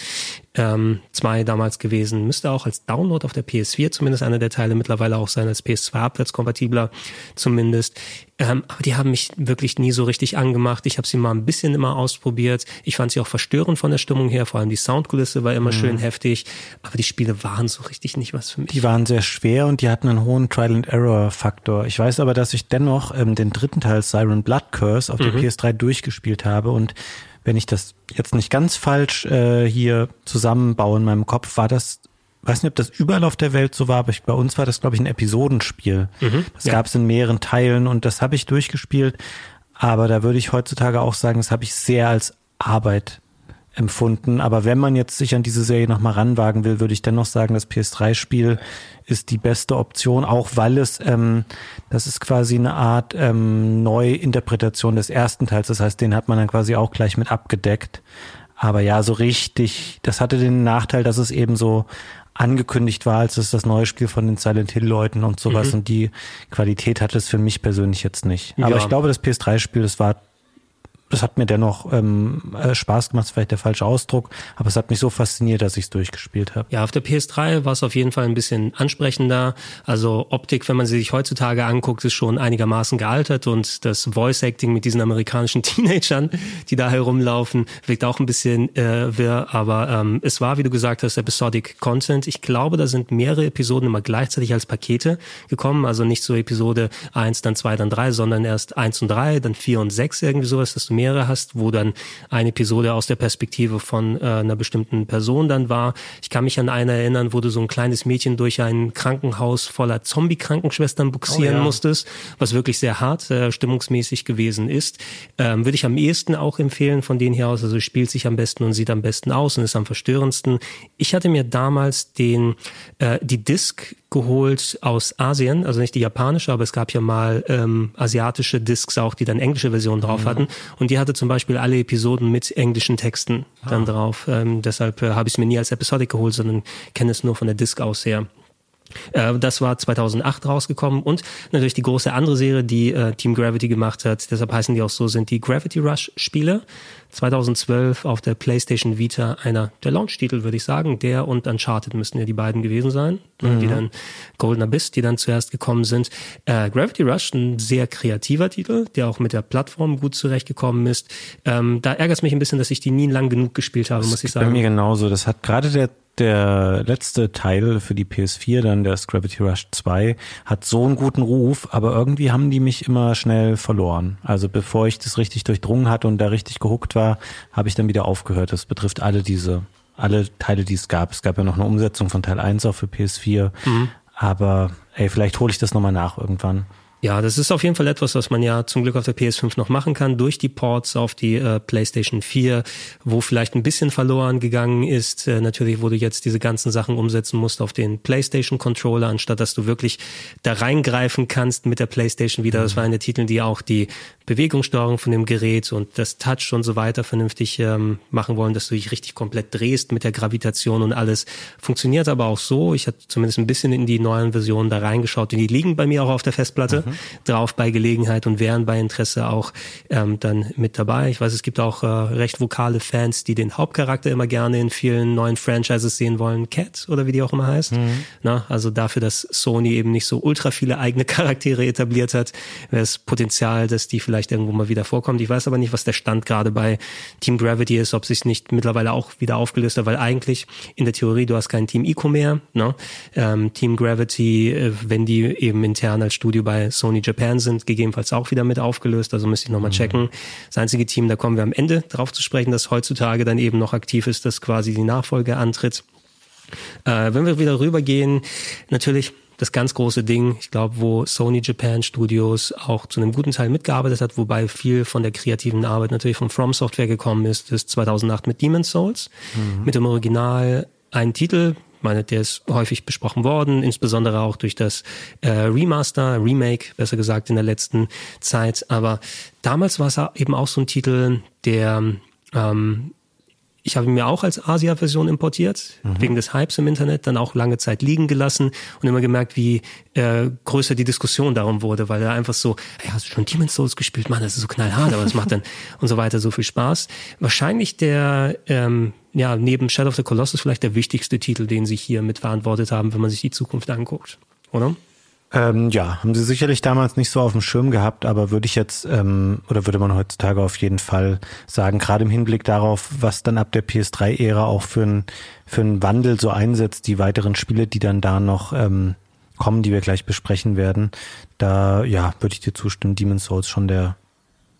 ähm, 2 damals gewesen. Müsste auch als Download auf der PS4 zumindest einer der Teile mittlerweile auch sein, als PS2 abwärtskompatibler zumindest. Ähm, aber die haben mich wirklich nie so richtig angemacht. Ich habe sie mal ein bisschen immer ausprobiert. Ich fand sie auch verstörend von der Stimmung her. Vor allem die Soundkulisse war immer mhm. schön heftig. Aber die Spiele waren so richtig nicht was für mich. Die waren sehr schwer und die hatten einen hohen Trial-and-Error-Faktor. Ich weiß aber, dass ich dennoch ähm, den dritten Teil Siren Blood Curse auf mhm. der PS3 durchgespielt habe und wenn ich das jetzt nicht ganz falsch äh, hier zusammenbaue in meinem Kopf, war das weiß nicht, ob das überall auf der Welt so war, aber ich, bei uns war das, glaube ich, ein Episodenspiel. Mhm, das ja. gab es in mehreren Teilen und das habe ich durchgespielt. Aber da würde ich heutzutage auch sagen, das habe ich sehr als Arbeit empfunden. Aber wenn man jetzt sich an diese Serie nochmal ranwagen will, würde ich dennoch sagen, das PS3-Spiel ist die beste Option, auch weil es, ähm, das ist quasi eine Art ähm, Neuinterpretation des ersten Teils. Das heißt, den hat man dann quasi auch gleich mit abgedeckt. Aber ja, so richtig, das hatte den Nachteil, dass es eben so angekündigt war, als es das neue Spiel von den Silent Hill Leuten und sowas mhm. und die Qualität hat es für mich persönlich jetzt nicht. Aber ja. ich glaube, das PS3 Spiel, das war das hat mir dennoch ähm, äh, Spaß gemacht, vielleicht der falsche Ausdruck, aber es hat mich so fasziniert, dass ich es durchgespielt habe. Ja, auf der PS3 war es auf jeden Fall ein bisschen ansprechender. Also Optik, wenn man sie sich heutzutage anguckt, ist schon einigermaßen gealtert und das Voice Acting mit diesen amerikanischen Teenagern, die da herumlaufen, wirkt auch ein bisschen äh, wirr, aber ähm, es war, wie du gesagt hast, Episodic Content. Ich glaube, da sind mehrere Episoden immer gleichzeitig als Pakete gekommen, also nicht so Episode eins, dann zwei, dann drei, sondern erst eins und drei, dann vier und sechs irgendwie sowas, dass du mehrere hast, wo dann eine Episode aus der Perspektive von äh, einer bestimmten Person dann war. Ich kann mich an eine erinnern, wo du so ein kleines Mädchen durch ein Krankenhaus voller Zombie-Krankenschwestern buxieren oh, ja. musstest, was wirklich sehr hart äh, stimmungsmäßig gewesen ist. Ähm, Würde ich am ehesten auch empfehlen von denen hier aus. Also spielt sich am besten und sieht am besten aus und ist am verstörendsten. Ich hatte mir damals den äh, die Disc geholt aus Asien, also nicht die japanische, aber es gab ja mal ähm, asiatische Discs auch, die dann englische Versionen drauf mhm. hatten. Und die hatte zum Beispiel alle Episoden mit englischen Texten dann ah. drauf. Ähm, deshalb äh, habe ich es mir nie als Episodic geholt, sondern kenne es nur von der Disc aus her. Äh, das war 2008 rausgekommen und natürlich die große andere Serie, die äh, Team Gravity gemacht hat. Deshalb heißen die auch so, sind die Gravity Rush Spiele. 2012 auf der PlayStation Vita einer der Launch-Titel, würde ich sagen. Der und Uncharted müssten ja die beiden gewesen sein, ne, mhm. die dann Golden Abyss, die dann zuerst gekommen sind. Äh, Gravity Rush, ein sehr kreativer Titel, der auch mit der Plattform gut zurechtgekommen ist. Ähm, da ärgert es mich ein bisschen, dass ich die nie lang genug gespielt habe, das muss ich sagen. Bei mir genauso. Das hat gerade der der letzte Teil für die PS4, dann das Gravity Rush 2, hat so einen guten Ruf, aber irgendwie haben die mich immer schnell verloren. Also bevor ich das richtig durchdrungen hatte und da richtig gehuckt war, habe ich dann wieder aufgehört. Das betrifft alle diese, alle Teile, die es gab. Es gab ja noch eine Umsetzung von Teil 1 auch für PS4. Mhm. Aber ey, vielleicht hole ich das nochmal nach irgendwann. Ja, das ist auf jeden Fall etwas, was man ja zum Glück auf der PS5 noch machen kann, durch die Ports auf die äh, PlayStation 4, wo vielleicht ein bisschen verloren gegangen ist. Äh, natürlich, wo du jetzt diese ganzen Sachen umsetzen musst auf den PlayStation Controller, anstatt dass du wirklich da reingreifen kannst mit der PlayStation wieder. Das war eine Titel, die auch die Bewegungssteuerung von dem Gerät und das Touch und so weiter vernünftig ähm, machen wollen, dass du dich richtig komplett drehst mit der Gravitation und alles. Funktioniert aber auch so. Ich hatte zumindest ein bisschen in die neuen Versionen da reingeschaut. Die liegen bei mir auch auf der Festplatte mhm. Drauf bei Gelegenheit und wären bei Interesse auch ähm, dann mit dabei. Ich weiß, es gibt auch äh, recht vokale Fans, die den Hauptcharakter immer gerne in vielen neuen Franchises sehen wollen. Cat oder wie die auch immer heißt. Mhm. Na, also dafür, dass Sony eben nicht so ultra viele eigene Charaktere etabliert hat, wäre das Potenzial, dass die vielleicht irgendwo mal wieder vorkommt. Ich weiß aber nicht, was der Stand gerade bei Team Gravity ist, ob sich nicht mittlerweile auch wieder aufgelöst hat, weil eigentlich in der Theorie, du hast kein Team Eco mehr. Ne? Ähm, Team Gravity, äh, wenn die eben intern als Studio bei Sony Japan sind, gegebenenfalls auch wieder mit aufgelöst. Also müsste ich nochmal mhm. checken. Das einzige Team, da kommen wir am Ende drauf zu sprechen, das heutzutage dann eben noch aktiv ist, das quasi die Nachfolge antritt. Äh, wenn wir wieder rübergehen, natürlich das ganz große Ding, ich glaube, wo Sony Japan Studios auch zu einem guten Teil mitgearbeitet hat, wobei viel von der kreativen Arbeit natürlich von From Software gekommen ist, ist 2008 mit Demon's Souls, mhm. mit dem Original ein Titel, meine, der ist häufig besprochen worden, insbesondere auch durch das äh, Remaster, Remake, besser gesagt, in der letzten Zeit. Aber damals war es eben auch so ein Titel, der ähm, ich habe ihn mir auch als Asia-Version importiert, mhm. wegen des Hypes im Internet, dann auch lange Zeit liegen gelassen und immer gemerkt, wie äh, größer die Diskussion darum wurde, weil er einfach so, hey, hast du schon Demon's Souls gespielt? Mann, das ist so knallhart, aber das macht dann und so weiter so viel Spaß. Wahrscheinlich der, ähm, ja, neben Shadow of the Colossus vielleicht der wichtigste Titel, den sie hier mitverantwortet haben, wenn man sich die Zukunft anguckt, oder? Ähm, ja, haben sie sicherlich damals nicht so auf dem Schirm gehabt, aber würde ich jetzt, ähm, oder würde man heutzutage auf jeden Fall sagen, gerade im Hinblick darauf, was dann ab der PS3-Ära auch für einen für einen Wandel so einsetzt, die weiteren Spiele, die dann da noch ähm, kommen, die wir gleich besprechen werden, da ja, würde ich dir zustimmen, Demon's Souls schon der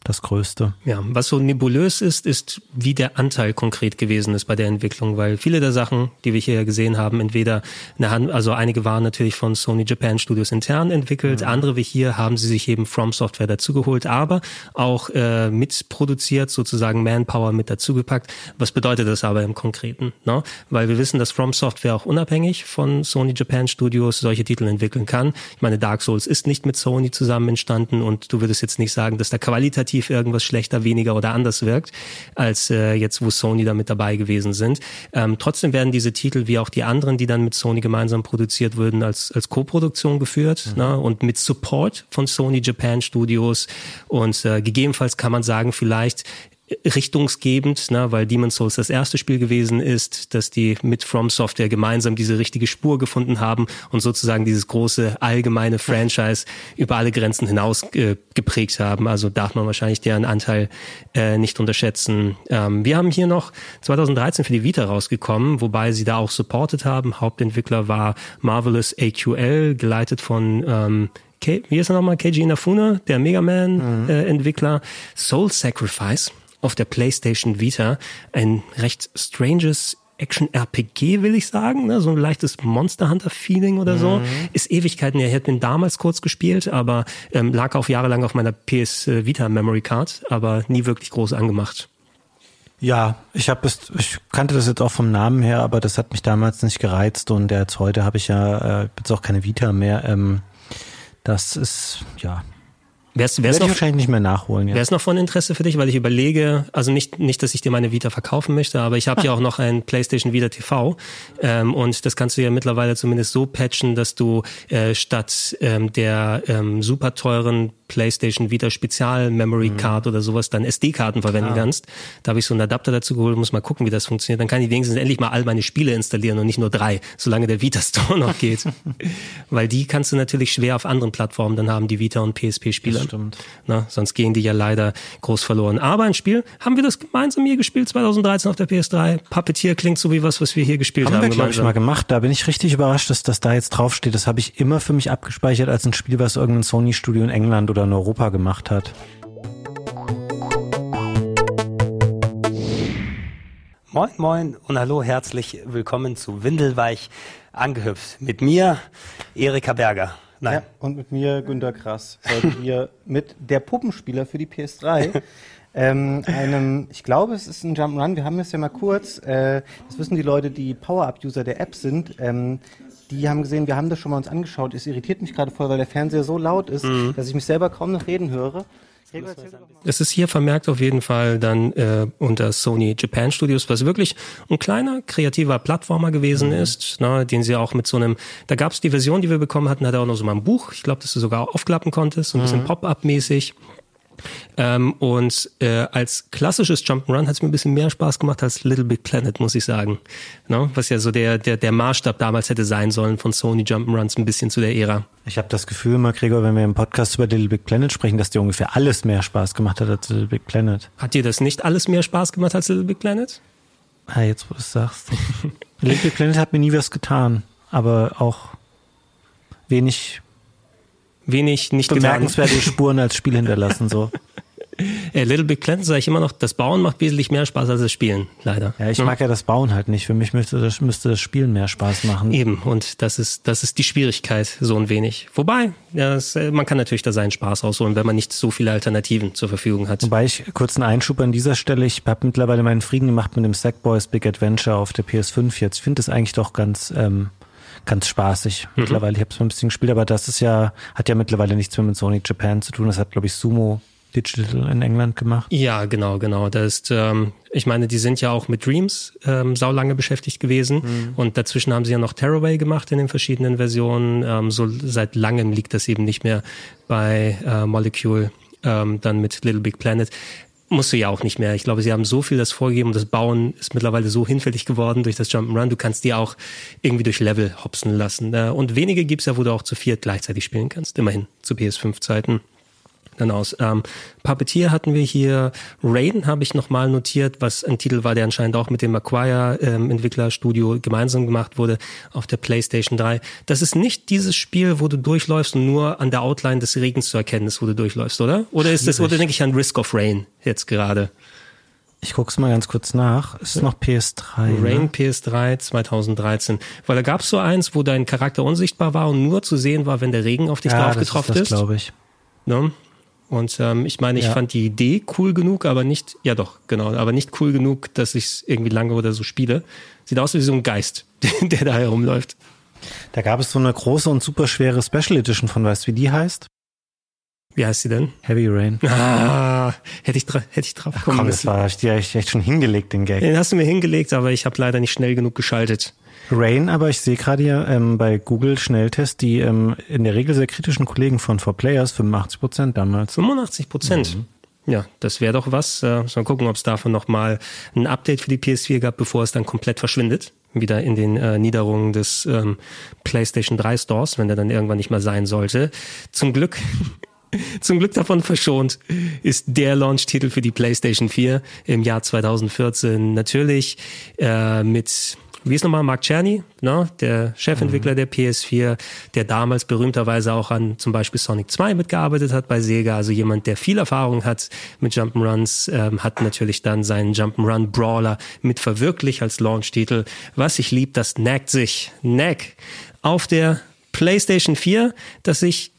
das Größte. Ja, was so nebulös ist, ist, wie der Anteil konkret gewesen ist bei der Entwicklung, weil viele der Sachen, die wir hier gesehen haben, entweder eine Hand, also einige waren natürlich von Sony Japan Studios intern entwickelt, mhm. andere wie hier haben sie sich eben From Software dazugeholt, aber auch äh, mitproduziert, sozusagen Manpower mit dazugepackt. Was bedeutet das aber im Konkreten? Ne? Weil wir wissen, dass From Software auch unabhängig von Sony Japan Studios solche Titel entwickeln kann. Ich meine, Dark Souls ist nicht mit Sony zusammen entstanden und du würdest jetzt nicht sagen, dass da qualitativ qualitativ irgendwas schlechter, weniger oder anders wirkt, als äh, jetzt, wo Sony da mit dabei gewesen sind. Ähm, trotzdem werden diese Titel, wie auch die anderen, die dann mit Sony gemeinsam produziert würden, als, als Co-Produktion geführt mhm. ne? und mit Support von Sony Japan Studios. Und äh, gegebenenfalls kann man sagen, vielleicht richtungsgebend, ne, weil Demon's Souls das erste Spiel gewesen ist, dass die mit From Software gemeinsam diese richtige Spur gefunden haben und sozusagen dieses große allgemeine Franchise über alle Grenzen hinaus äh, geprägt haben. Also darf man wahrscheinlich deren Anteil äh, nicht unterschätzen. Ähm, wir haben hier noch 2013 für die Vita rausgekommen, wobei sie da auch supported haben. Hauptentwickler war Marvelous AQL, geleitet von ähm, K wie ist er nochmal? Keiji Inafune, der Mega Man-Entwickler. Mhm. Äh, Soul Sacrifice auf der PlayStation Vita ein recht stranges Action-RPG, will ich sagen, ne? so ein leichtes Monster Hunter-Feeling oder so. Mhm. Ist Ewigkeiten her. Ich hätte ihn damals kurz gespielt, aber ähm, lag auch jahrelang auf meiner PS Vita Memory Card, aber nie wirklich groß angemacht. Ja, ich habe es, ich kannte das jetzt auch vom Namen her, aber das hat mich damals nicht gereizt und jetzt heute habe ich ja äh, jetzt auch keine Vita mehr. Ähm, das ist ja Wär's, wär's noch, wahrscheinlich nicht mehr nachholen. Ja. Wäre es noch von Interesse für dich, weil ich überlege, also nicht, nicht, dass ich dir meine Vita verkaufen möchte, aber ich habe ja auch noch ein PlayStation Vita TV ähm, und das kannst du ja mittlerweile zumindest so patchen, dass du äh, statt ähm, der ähm, super teuren PlayStation Vita Spezial Memory Card oder sowas dann SD-Karten verwenden kannst. Da habe ich so einen Adapter dazu geholt, muss mal gucken, wie das funktioniert. Dann kann ich wenigstens endlich mal all meine Spiele installieren und nicht nur drei, solange der Vita Store noch geht. Weil die kannst du natürlich schwer auf anderen Plattformen dann haben, die Vita und PSP-Spiele. Das stimmt. Na, sonst gehen die ja leider groß verloren. Aber ein Spiel, haben wir das gemeinsam hier gespielt 2013 auf der PS3? Puppeteer klingt so wie was, was wir hier gespielt haben. Haben wir, glaube ich, mal gemacht. Da bin ich richtig überrascht, dass das da jetzt draufsteht. Das habe ich immer für mich abgespeichert als ein Spiel, was irgendein Sony-Studio in England oder in Europa gemacht hat. Moin, moin und hallo, herzlich willkommen zu Windelweich angehüpft. Mit mir, Erika Berger. Nein, Ja, und mit mir, Günter Krass, heute hier mit der Puppenspieler für die PS3. ähm, einem, ich glaube, es ist ein Jump'n'Run. Wir haben es ja mal kurz, äh, das wissen die Leute, die Power-Up-User der App sind. Ähm, die haben gesehen, wir haben das schon mal uns angeschaut. Es irritiert mich gerade voll, weil der Fernseher so laut ist, dass ich mich selber kaum noch reden höre. Es ist hier vermerkt auf jeden Fall dann äh, unter Sony Japan Studios, was wirklich ein kleiner kreativer Plattformer gewesen ist, ne, den sie auch mit so einem, da gab es die Version, die wir bekommen hatten, hat er auch noch so mal ein Buch, ich glaube, dass du sogar aufklappen konntest, so ein bisschen Pop-up-mäßig. Ähm, und äh, als klassisches Jump'n'Run hat es mir ein bisschen mehr Spaß gemacht als Little Big Planet, muss ich sagen. Ne? Was ja so der, der, der Maßstab damals hätte sein sollen von Sony Jump'n'Runs ein bisschen zu der Ära. Ich habe das Gefühl immer, Gregor, wenn wir im Podcast über Little Big Planet sprechen, dass dir ungefähr alles mehr Spaß gemacht hat als Little Big Planet. Hat dir das nicht alles mehr Spaß gemacht als Little Big Planet? Ah, jetzt wo du es sagst. Little Big Planet hat mir nie was getan, aber auch wenig Wenig nicht getan. bemerkenswerte Spuren als Spiel hinterlassen. So. Äh, Little Big Planet sage ich immer noch, das Bauen macht wesentlich mehr Spaß als das Spielen, leider. Ja, ich mag ja das Bauen halt nicht. Für mich müsste das, müsste das Spielen mehr Spaß machen. Eben, und das ist, das ist die Schwierigkeit, so ein wenig. Wobei, ja, das, äh, man kann natürlich da seinen Spaß rausholen, wenn man nicht so viele Alternativen zur Verfügung hat. Wobei ich kurz einen Einschub an dieser Stelle, ich habe mittlerweile meinen Frieden gemacht mit dem Sackboys Big Adventure auf der PS5 jetzt. Ich finde das eigentlich doch ganz, ähm, ganz spaßig. Mittlerweile, ich habe es mal ein bisschen gespielt, aber das ist ja, hat ja mittlerweile nichts mehr mit Sony Japan zu tun. Das hat, glaube ich, Sumo Digital in England gemacht. Ja, genau, genau. Das ist, ähm, ich meine, die sind ja auch mit Dreams ähm, saulange beschäftigt gewesen und dazwischen haben sie ja noch Tearaway gemacht in den verschiedenen Versionen. Ähm, so seit langem liegt das eben nicht mehr bei äh, Molecule, ähm, dann mit Little Big Planet. Musst du ja auch nicht mehr. Ich glaube, sie haben so viel das vorgegeben das Bauen ist mittlerweile so hinfällig geworden durch das Jump'n'Run. Du kannst die auch irgendwie durch Level hopsen lassen. Äh, Und wenige gibt's ja, wo du auch zu viert gleichzeitig spielen kannst. Immerhin zu PS5-Zeiten. Dann aus. Ähm, Puppeteer hatten wir hier. Rain habe ich nochmal notiert, was ein Titel war, der anscheinend auch mit dem Acquire ähm, Entwicklerstudio gemeinsam gemacht wurde auf der PlayStation 3. Das ist nicht dieses Spiel, wo du durchläufst und nur an der Outline des Regens zu erkennen ist, wo du durchläufst, oder? Oder ist das, oder denke ich an Risk of Rain jetzt gerade? Ich guck's mal ganz kurz nach. Ist noch PS3. Rain Ne? PS3 2013. Weil da gab's so eins, wo dein Charakter unsichtbar war und nur zu sehen war, wenn der Regen auf dich Ja, drauf getroffen ist das, glaube ich. Ne? Und ähm, ich meine, ich Ja. fand die Idee cool genug, aber nicht, ja doch, genau, aber nicht cool genug, dass ich es irgendwie lange oder so spiele. Sieht aus wie so ein Geist, der da herumläuft. Da gab es so eine große und super schwere Special Edition von, weißt du, wie die heißt? Wie heißt sie denn? Heavy Rain. Ah, hätte ich, hätte ich drauf kommen Komm, das war ich dir echt, echt schon hingelegt, den Gag. Den hast du mir hingelegt, aber ich habe leider nicht schnell genug geschaltet. Rain, aber ich sehe gerade hier ähm, bei Google Schnelltest die ähm, in der Regel sehr kritischen Kollegen von 4Players, 85 Prozent damals. 85 Prozent. Ja, das wäre doch was. Äh, mal gucken, ob es davon nochmal ein Update für die PS4 gab, bevor es dann komplett verschwindet. Wieder in den äh, Niederungen des ähm, PlayStation 3 Stores, wenn der dann irgendwann nicht mehr sein sollte. Zum Glück, zum Glück davon verschont ist der Launch-Titel für die PlayStation 4 im Jahr 2014 natürlich äh, mit wie ist nochmal Mark Czerny, ne? der Chefentwickler der PS4, der damals berühmterweise auch an zum Beispiel Sonic 2 mitgearbeitet hat bei Sega, also jemand, der viel Erfahrung hat mit Jump'n'Runs, ähm, hat natürlich dann seinen Jump'n'Run Brawler mit verwirklicht als Launch-Titel. Was ich lieb, das nackt sich. Nack auf der PlayStation 4, dass ich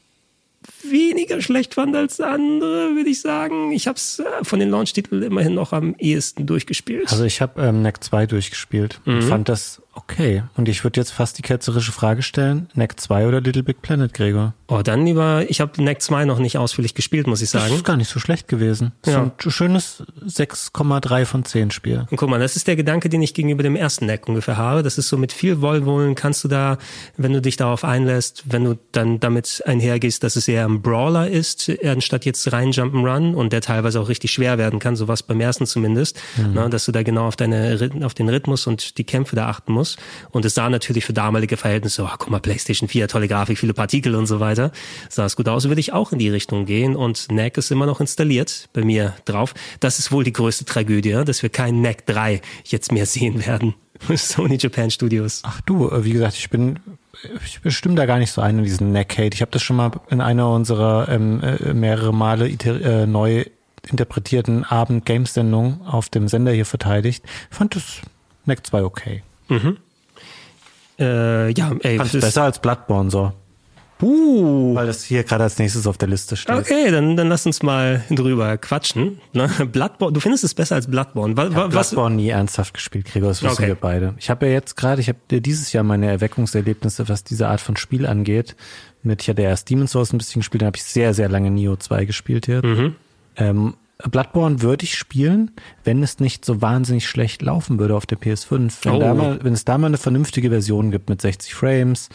weniger schlecht fand als andere, würde ich sagen. Ich habe es äh, von den Launch-Titeln immerhin noch am ehesten durchgespielt. Also ich habe ähm, NEC 2 durchgespielt und fand das okay. Und ich würde jetzt fast die ketzerische Frage stellen, NEC 2 oder Little Big Planet, Gregor? oh, dann lieber, ich habe NEC 2 noch nicht ausführlich gespielt, muss ich Das sagen. ist gar nicht so schlecht gewesen. Das Ja. ist ein schönes 6,3 von 10 Spiel. Und guck mal, das ist der Gedanke, den ich gegenüber dem ersten Neck ungefähr habe. Das ist so mit viel Wohlwollen kannst du da, wenn du dich darauf einlässt, wenn du dann damit einhergehst, dass es eher ein Brawler ist, anstatt jetzt rein Jump'n'Run und der teilweise auch richtig schwer werden kann, so was beim ersten zumindest, mhm. ne, dass du da genau auf deine auf den Rhythmus und die Kämpfe da achten musst. Und es sah natürlich für damalige Verhältnisse, oh, guck mal, PlayStation 4, tolle Grafik, viele Partikel und so weiter, sah es gut aus, würde ich auch in die Richtung gehen und NAC ist immer noch installiert bei mir drauf. Das ist wohl die größte Tragödie, dass wir keinen NAC 3 jetzt mehr sehen werden. Sony Japan Studios. Ach du, äh, wie gesagt, ich bin ich bestimme da gar nicht so ein in diesen Neck-Hate. Ich habe das schon mal in einer unserer ähm, äh, mehrere Male äh, neu interpretierten Abend-Games-Sendungen auf dem Sender hier verteidigt. Fand das Neck 2 okay. Mhm. Äh, ja, ey. Fand es besser als Bloodborne so. Uh. Weil das hier gerade als nächstes auf der Liste steht. Okay, dann, dann lass uns mal drüber quatschen. Ne? Bloodborne, du findest es besser als Bloodborne. Was, ich hab was? Bloodborne nie ernsthaft gespielt, Gregor, das wissen okay. wir beide. Ich habe ja jetzt gerade, ich habe dieses Jahr meine Erweckungserlebnisse, was diese Art von Spiel angeht. Mit, ich hatte erst Demon's Souls ein bisschen gespielt, dann habe ich sehr, sehr lange Neo 2 gespielt hier. Mhm. Ähm, Bloodborne würde ich spielen, wenn es nicht so wahnsinnig schlecht laufen würde auf der PS5. Wenn, oh. da mal, wenn es da mal eine vernünftige Version gibt mit 60 Frames,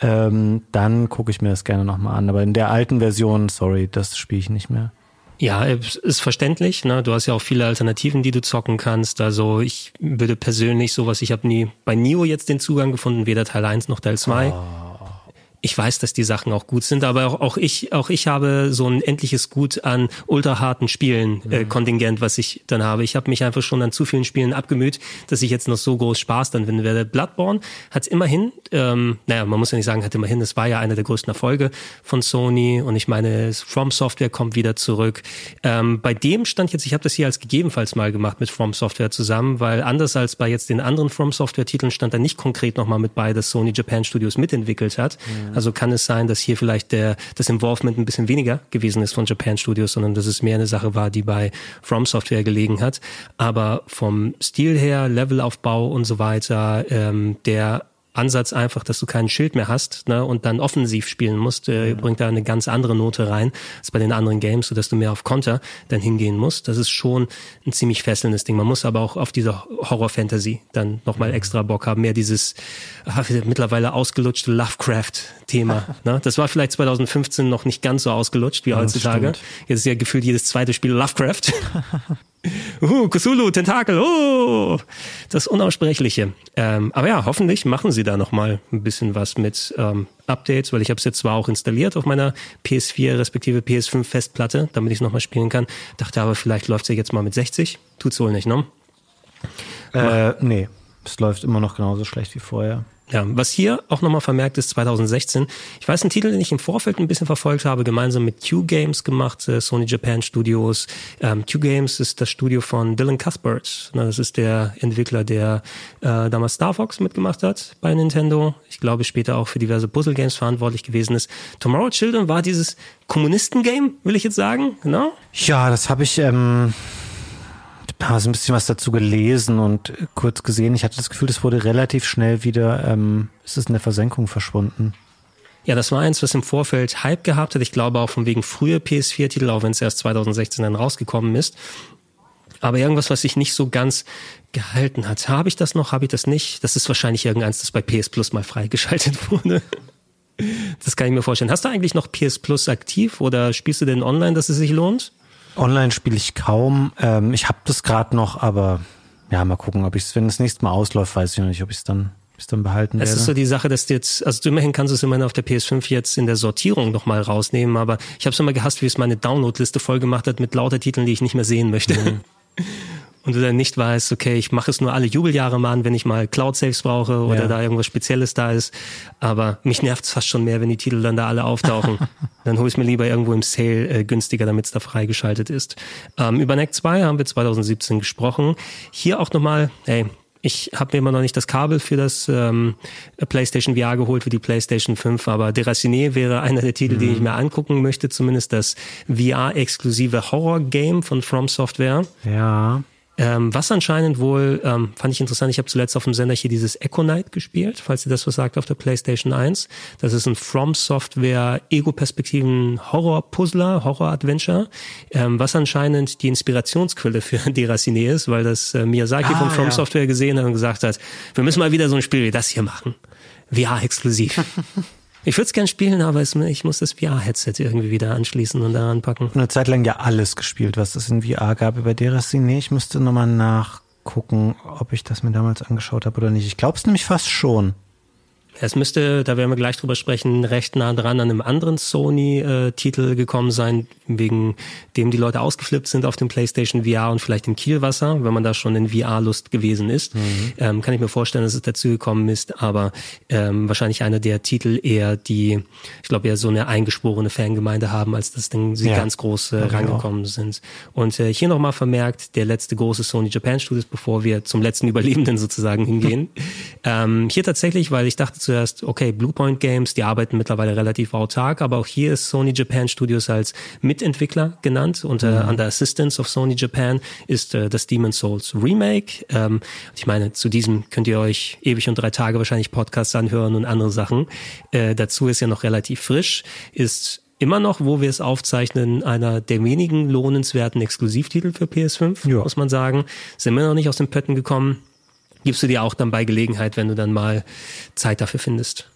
ähm, dann gucke ich mir das gerne nochmal an. Aber in der alten Version, sorry, das spiele ich nicht mehr. Ja, ist verständlich. Ne? Du hast ja auch viele Alternativen, die du zocken kannst. Also ich würde persönlich sowas, ich habe nie bei Nio jetzt den Zugang gefunden, weder Teil 1 noch Teil 2. Oh ich weiß, dass die Sachen auch gut sind, aber auch, auch ich, auch ich habe so ein endliches Gut an ultraharten Spielen äh, mhm. Kontingent, was ich dann habe. Ich habe mich einfach schon an zu vielen Spielen abgemüht, dass ich jetzt noch so groß Spaß dann finden werde. Bloodborne hat immerhin, ähm, naja, man muss ja nicht sagen, hat immerhin, es war ja einer der größten Erfolge von Sony und ich meine, From Software kommt wieder zurück. Ähm, bei dem stand jetzt, ich habe das hier als gegebenenfalls mal gemacht mit From Software zusammen, weil anders als bei jetzt den anderen From Software Titeln stand da nicht konkret nochmal mit bei, dass Sony Japan Studios mitentwickelt hat. Mhm. Also kann es sein, dass hier vielleicht der, das Involvement ein bisschen weniger gewesen ist von Japan Studios, sondern dass es mehr eine Sache war, die bei From Software gelegen hat. Aber vom Stil her, Levelaufbau und so weiter, ähm, der Ansatz einfach, dass du keinen Schild mehr hast ne, und dann offensiv spielen musst, äh, bringt da eine ganz andere Note rein als bei den anderen Games, so dass du mehr auf Konter dann hingehen musst. Das ist schon ein ziemlich fesselndes Ding. Man muss aber auch auf diese Horror-Fantasy dann nochmal extra Bock haben, mehr dieses ach, mittlerweile ausgelutschte Lovecraft-Thema. ne? Das war vielleicht 2015 noch nicht ganz so ausgelutscht wie ja, heutzutage. Jetzt ist ja gefühlt jedes zweite Spiel Lovecraft. Uh, Cthulhu, Tentakel, oh, das Unaussprechliche. Ähm, aber ja, hoffentlich machen sie da nochmal ein bisschen was mit ähm, Updates, weil ich habe es jetzt zwar auch installiert auf meiner PS4 respektive PS5 Festplatte, damit ich es nochmal spielen kann. Dachte aber, vielleicht läuft es ja jetzt mal mit 60. Tut's wohl nicht, ne? Äh, nee, es läuft immer noch genauso schlecht wie vorher. Ja, was hier auch nochmal vermerkt ist, 2016. Ich weiß, ein Titel, den ich im Vorfeld ein bisschen verfolgt habe, gemeinsam mit Q Games gemacht, äh, Sony Japan Studios. Ähm, Q Games ist das Studio von Dylan Cuthbert. Das ist der Entwickler, der äh, damals Star Fox mitgemacht hat bei Nintendo. Ich glaube, später auch für diverse Puzzle Games verantwortlich gewesen ist. Tomorrow Children war dieses Kommunisten-Game, will ich jetzt sagen, genau? Ja, das habe ich... Ähm habe so ein bisschen was dazu gelesen und kurz gesehen. Ich hatte das Gefühl, das wurde relativ schnell wieder, ähm, ist es in der Versenkung verschwunden. Ja, das war eins, was im Vorfeld Hype gehabt hat. Ich glaube auch von wegen früher PS4-Titel, auch wenn es erst 2016 dann rausgekommen ist. Aber irgendwas, was sich nicht so ganz gehalten hat. Habe ich das noch? Habe ich das nicht? Das ist wahrscheinlich irgendeins, das bei PS Plus mal freigeschaltet wurde. Das kann ich mir vorstellen. Hast du eigentlich noch PS Plus aktiv oder spielst du denn online, dass es sich lohnt? Online spiele ich kaum. Ähm, ich habe das gerade noch, aber ja, mal gucken, ob ich es, wenn das nächste Mal ausläuft, weiß ich noch nicht, ob ich es dann bis dann behalten werde. Es ist so die Sache, dass du jetzt, also du immerhin kannst du es immerhin auf der PS5 jetzt in der Sortierung nochmal rausnehmen, aber ich habe es immer gehasst, wie es meine Download-Liste voll gemacht hat mit lauter Titeln, die ich nicht mehr sehen möchte. Mhm. und du dann nicht weißt, okay, ich mache es nur alle Jubeljahre mal an, wenn ich mal Cloud-Saves brauche oder ja. da irgendwas Spezielles da ist. Aber mich nervt es fast schon mehr, wenn die Titel dann da alle auftauchen. dann hole ich mir lieber irgendwo im Sale äh, günstiger, damit es da freigeschaltet ist. Ähm, über NEC 2 haben wir 2017 gesprochen. Hier auch nochmal, hey, ich habe mir immer noch nicht das Kabel für das ähm, PlayStation VR geholt, für die PlayStation 5, aber Deraciné wäre einer der Titel, mhm. die ich mir angucken möchte, zumindest das VR-exklusive Horror-Game von From Software. Ja. Ähm, was anscheinend wohl, ähm, fand ich interessant, ich habe zuletzt auf dem Sender hier dieses Echo Knight gespielt, falls ihr das was sagt, auf der PlayStation 1. Das ist ein From Software Ego-Perspektiven Horror-Puzzler, Horror-Adventure, ähm, was anscheinend die Inspirationsquelle für Deracine ist, weil das äh, Miyazaki ah, von From ja. Software gesehen hat und gesagt hat, wir müssen mal wieder so ein Spiel wie das hier machen. VR-exklusiv. Ich würde es gern spielen, aber es, ich muss das VR-Headset irgendwie wieder anschließen und daran packen. Eine Zeit lang ja alles gespielt, was es in VR gab über Deraciné. Ich müsste nochmal nachgucken, ob ich das mir damals angeschaut habe oder nicht. Ich glaube es nämlich fast schon. Es müsste, da werden wir gleich drüber sprechen, recht nah dran an einem anderen Sony-Titel gekommen sein, wegen dem die Leute ausgeflippt sind auf dem PlayStation VR und vielleicht im Kielwasser, wenn man da schon in VR-Lust gewesen ist. Mhm. Ähm, kann ich mir vorstellen, dass es dazu gekommen ist, aber ähm, wahrscheinlich einer der Titel eher die, ich glaube eher so eine eingeschworene Fangemeinde haben, als dass dann sie ja. ganz groß äh, rangekommen sind. Und äh, hier nochmal vermerkt, der letzte große Sony Japan Studios, bevor wir zum letzten Überlebenden sozusagen hingehen. ähm, hier tatsächlich, weil ich dachte zuerst, okay, Bluepoint Games, die arbeiten mittlerweile relativ autark, aber auch hier ist Sony Japan Studios als Mitentwickler genannt und äh, mhm. under Assistance of Sony Japan ist äh, das Demon's Souls Remake. Ähm, ich meine, zu diesem könnt ihr euch ewig und drei Tage wahrscheinlich Podcasts anhören und andere Sachen. Äh, dazu ist ja noch relativ frisch, ist immer noch, wo wir es aufzeichnen, einer der wenigen lohnenswerten Exklusivtitel für PS5, ja. muss man sagen. Sind wir noch nicht aus den Pötten gekommen gibst du dir auch dann bei Gelegenheit, wenn du dann mal Zeit dafür findest.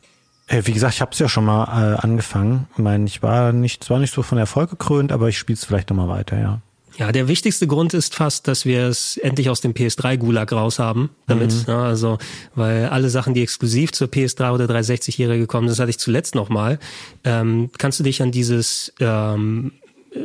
Äh, wie gesagt, ich habe es ja schon mal äh, angefangen. Ich meine, ich war nicht, zwar nicht so von Erfolg gekrönt, aber ich spiele es vielleicht nochmal weiter, ja. Ja, der wichtigste Grund ist fast, dass wir es endlich aus dem PS3-Gulag raus haben. Damit, mhm. ja, also, weil alle Sachen, die exklusiv zur PS3 oder 360-Jährige gekommen sind, das hatte ich zuletzt nochmal. Ähm, kannst du dich an dieses ähm,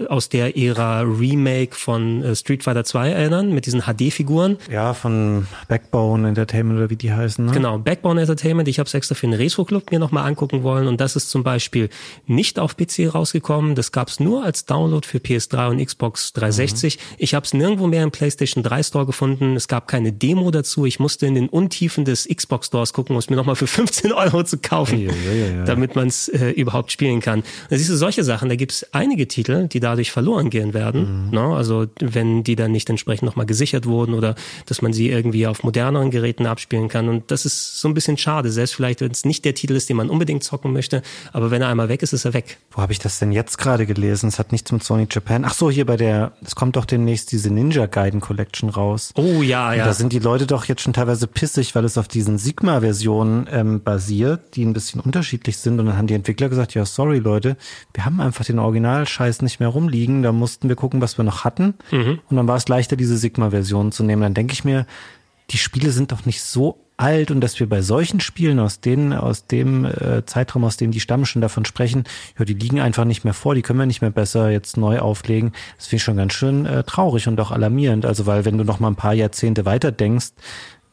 aus der Ära Remake von äh, Street Fighter 2 erinnern, mit diesen HD-Figuren. Ja, von Backbone Entertainment oder wie die heißen. Ne? Genau, Backbone Entertainment. Ich habe es extra für den Retro-Club mir nochmal angucken wollen und das ist zum Beispiel nicht auf PC rausgekommen. Das gab es nur als Download für PS3 und Xbox 360. Mhm. Ich habe es nirgendwo mehr im PlayStation 3 Store gefunden. Es gab keine Demo dazu. Ich musste in den Untiefen des Xbox Stores gucken, um es mir nochmal für 15 Euro zu kaufen, ja, ja, ja, damit man es äh, überhaupt spielen kann. Da siehst du solche Sachen. Da gibt es einige Titel, die dadurch verloren gehen werden. Mhm. Ne? Also wenn die dann nicht entsprechend nochmal gesichert wurden oder dass man sie irgendwie auf moderneren Geräten abspielen kann. Und das ist so ein bisschen schade, selbst vielleicht, wenn es nicht der Titel ist, den man unbedingt zocken möchte, aber wenn er einmal weg ist, ist er weg. Wo habe ich das denn jetzt gerade gelesen? Es hat nichts mit Sony Japan. Ach so, hier bei der, es kommt doch demnächst diese Ninja Gaiden Collection raus. Oh ja, ja. Und da sind die Leute doch jetzt schon teilweise pissig, weil es auf diesen Sigma-Versionen ähm, basiert, die ein bisschen unterschiedlich sind. Und dann haben die Entwickler gesagt, ja, sorry Leute, wir haben einfach den Originalscheiß nicht mehr rumliegen. Da mussten wir gucken, was wir noch hatten. Mhm. Und dann war es leichter, diese Sigma-Version zu nehmen. Dann denke ich mir, die Spiele sind doch nicht so alt und dass wir bei solchen Spielen aus denen, aus dem äh, Zeitraum, aus dem die Stammen schon davon sprechen, ja, die liegen einfach nicht mehr vor, die können wir nicht mehr besser jetzt neu auflegen. Das finde ich schon ganz schön äh, traurig und auch alarmierend. Also weil wenn du noch mal ein paar Jahrzehnte weiter denkst,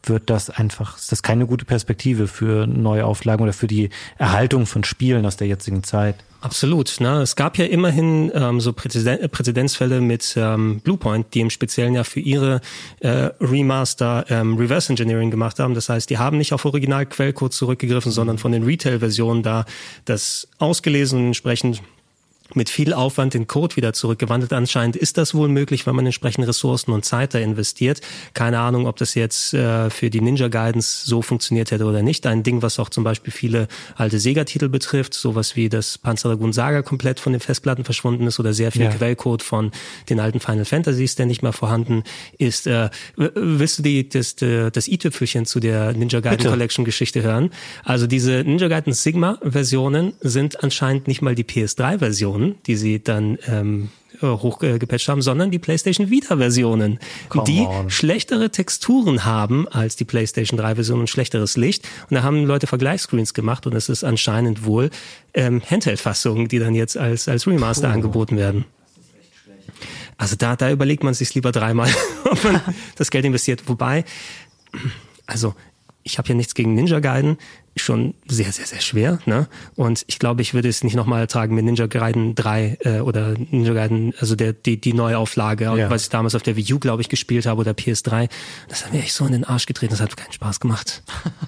wird das einfach, ist das keine gute Perspektive für neue Auflagen oder für die Erhaltung von Spielen aus der jetzigen Zeit. Absolut. Ne? Es gab ja immerhin ähm, so Präzeden Präzedenzfälle mit ähm, Bluepoint, die im Speziellen ja für ihre äh, Remaster ähm, Reverse Engineering gemacht haben. Das heißt, die haben nicht auf Original-Quellcode zurückgegriffen, sondern von den Retail-Versionen da das ausgelesen und entsprechend mit viel Aufwand den Code wieder zurückgewandelt. Anscheinend ist das wohl möglich, wenn man entsprechende Ressourcen und Zeit da investiert. Keine Ahnung, ob das jetzt äh, für die Ninja Guidance so funktioniert hätte oder nicht. Ein Ding, was auch zum Beispiel viele alte Sega-Titel betrifft, sowas wie das Panzer Dragoon Saga komplett von den Festplatten verschwunden ist oder sehr viel ja. Quellcode von den alten Final Fantasies, der nicht mehr vorhanden ist. Äh, willst du die, das, das i-Tüpfelchen zu der Ninja Gaiden Bitte. Collection Geschichte hören? Also diese Ninja Gaiden Sigma Versionen sind anscheinend nicht mal die PS3-Version Versionen, die sie dann ähm, hochgepatcht haben, sondern die PlayStation Vita-Versionen, die on. schlechtere Texturen haben als die PlayStation 3-Version und schlechteres Licht. Und da haben Leute Vergleichsscreens gemacht und es ist anscheinend wohl ähm, Handheld-Fassungen, die dann jetzt als, als Remaster oh. angeboten werden. Also da, da überlegt man sich lieber dreimal, ob man das Geld investiert. Wobei, also ich habe ja nichts gegen Ninja Gaiden schon sehr, sehr, sehr schwer. Ne? Und ich glaube, ich würde es nicht nochmal ertragen mit Ninja Gaiden 3 äh, oder Ninja Gaiden, also der, die, die Neuauflage, ja. was ich damals auf der Wii U, glaube ich, gespielt habe oder PS3. Das hat mir echt so in den Arsch getreten. Das hat keinen Spaß gemacht.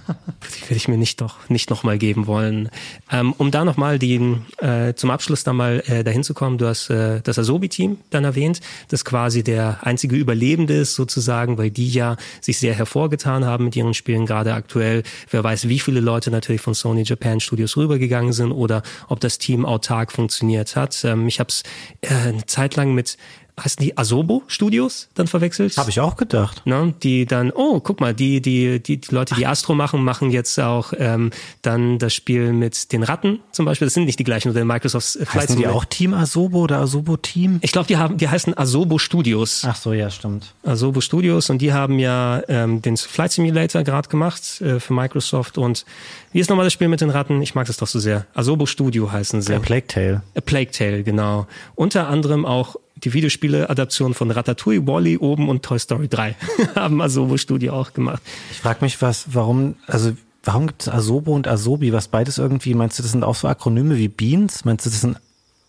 die würde ich mir nicht doch nicht nochmal geben wollen. Ähm, um da nochmal die äh, zum Abschluss da mal äh, dahin zu kommen, du hast äh, das Asobi-Team dann erwähnt, das quasi der einzige Überlebende ist sozusagen, weil die ja sich sehr hervorgetan haben mit ihren Spielen, gerade aktuell. Wer weiß, wie viele Leute natürlich von Sony Japan Studios rübergegangen sind oder ob das Team autark funktioniert hat. Ähm, ich habe es äh, eine Zeit lang mit heißen die Asobo Studios dann verwechselt? Habe ich auch gedacht. Ne, die dann, oh, guck mal, die, die, die, die Leute, die Astro machen, machen jetzt auch ähm, dann das Spiel mit den Ratten zum Beispiel. Das sind nicht die gleichen oder Microsoft Flight Heißen die auch Team Asobo oder Asobo Team? Ich glaube, die haben, die heißen Asobo Studios. Ach so, ja, stimmt. Asobo Studios und die haben ja ähm, den Flight Simulator gerade gemacht äh, für Microsoft und wie ist nochmal das Spiel mit den Ratten? Ich mag das doch so sehr. Asobo Studio heißen sie. A Plague Tale. A Plague Tale, genau. Unter anderem auch die Videospiele-Adaption von Ratatouille, Wally oben und Toy Story 3 haben Asobo Studio auch gemacht. Ich frage mich, was, warum, also warum gibt es Asobo und Asobi, was beides irgendwie, meinst du, das sind auch so Akronyme wie Beans? Meinst du, das sind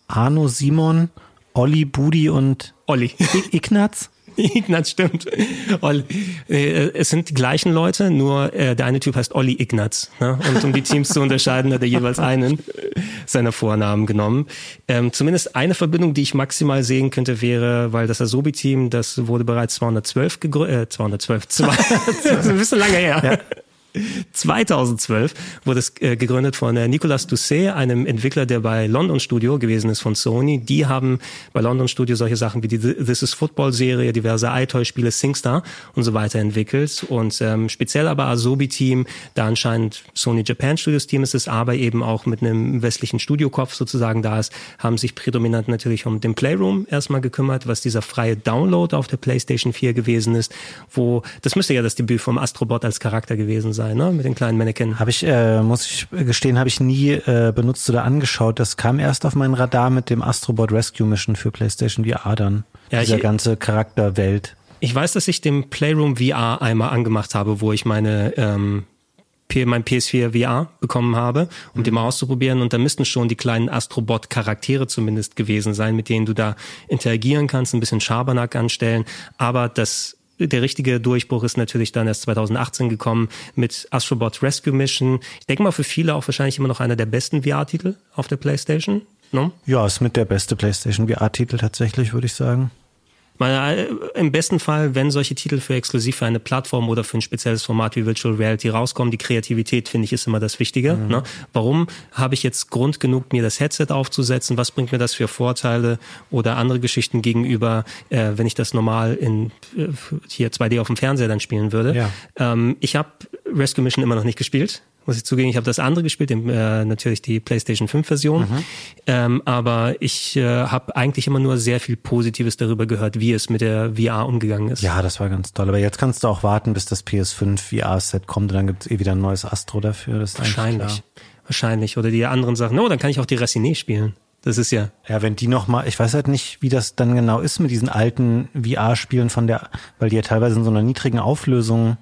Arno, Simon, Olli, Budi und Olli. Ignaz? Ignaz stimmt. Olli. Äh, es sind die gleichen Leute, nur äh, der eine Typ heißt Olli Ignaz. Ne? Und um die Teams zu unterscheiden, hat er jeweils einen seiner Vornamen genommen. Ähm, zumindest eine Verbindung, die ich maximal sehen könnte, wäre, weil das Asobi-Team, das wurde bereits 212 gegründet, äh, 212, zwei, das ist ein bisschen lange her. Ja. 2012 wurde es äh, gegründet von äh, Nicolas Doucet, einem Entwickler, der bei London Studio gewesen ist von Sony. Die haben bei London Studio solche Sachen wie die This is Football Serie, diverse iToy-Spiele, SingStar und so weiter entwickelt. Und ähm, speziell aber Asobi-Team, da anscheinend Sony Japan Studios Team ist es, aber eben auch mit einem westlichen Studiokopf sozusagen da ist, haben sich prädominant natürlich um den Playroom erstmal gekümmert, was dieser freie Download auf der PlayStation 4 gewesen ist, wo, das müsste ja das Debüt vom Astrobot als Charakter gewesen sein sein, ne? Mit den kleinen Mannequin. Habe ich, äh, muss ich gestehen, habe ich nie äh, benutzt oder angeschaut. Das kam erst auf mein Radar mit dem Astrobot Rescue Mission für PlayStation VR dann. Ja, Dieser ich, ganze Charakterwelt. Ich weiß, dass ich den Playroom VR einmal angemacht habe, wo ich meine ähm, mein PS4 VR bekommen habe, um mhm. den mal auszuprobieren. Und da müssten schon die kleinen Astrobot-Charaktere zumindest gewesen sein, mit denen du da interagieren kannst, ein bisschen Schabernack anstellen. Aber das der richtige Durchbruch ist natürlich dann erst 2018 gekommen mit Astrobot Rescue Mission. Ich denke mal für viele auch wahrscheinlich immer noch einer der besten VR-Titel auf der PlayStation. No? Ja, ist mit der beste PlayStation VR-Titel tatsächlich, würde ich sagen. Mal, äh, Im besten Fall, wenn solche Titel für exklusiv für eine Plattform oder für ein spezielles Format wie Virtual Reality rauskommen, die Kreativität finde ich ist immer das Wichtige. Mhm. Ne? Warum habe ich jetzt Grund genug, mir das Headset aufzusetzen? Was bringt mir das für Vorteile oder andere Geschichten gegenüber, äh, wenn ich das normal in äh, hier 2D auf dem Fernseher dann spielen würde? Ja. Ähm, ich habe Rescue Mission immer noch nicht gespielt muss ich zugeben. Ich habe das andere gespielt, äh, natürlich die PlayStation 5 Version. Mhm. Ähm, aber ich äh, habe eigentlich immer nur sehr viel Positives darüber gehört, wie es mit der VR umgegangen ist. Ja, das war ganz toll. Aber jetzt kannst du auch warten, bis das PS5 VR-Set kommt und dann gibt es eh wieder ein neues Astro dafür. Das ist Wahrscheinlich. Wahrscheinlich. Oder die anderen Sachen. Oh, dann kann ich auch die Racine spielen. Das ist ja. Ja, wenn die noch mal, ich weiß halt nicht, wie das dann genau ist mit diesen alten VR-Spielen von der, weil die ja teilweise in so einer niedrigen Auflösung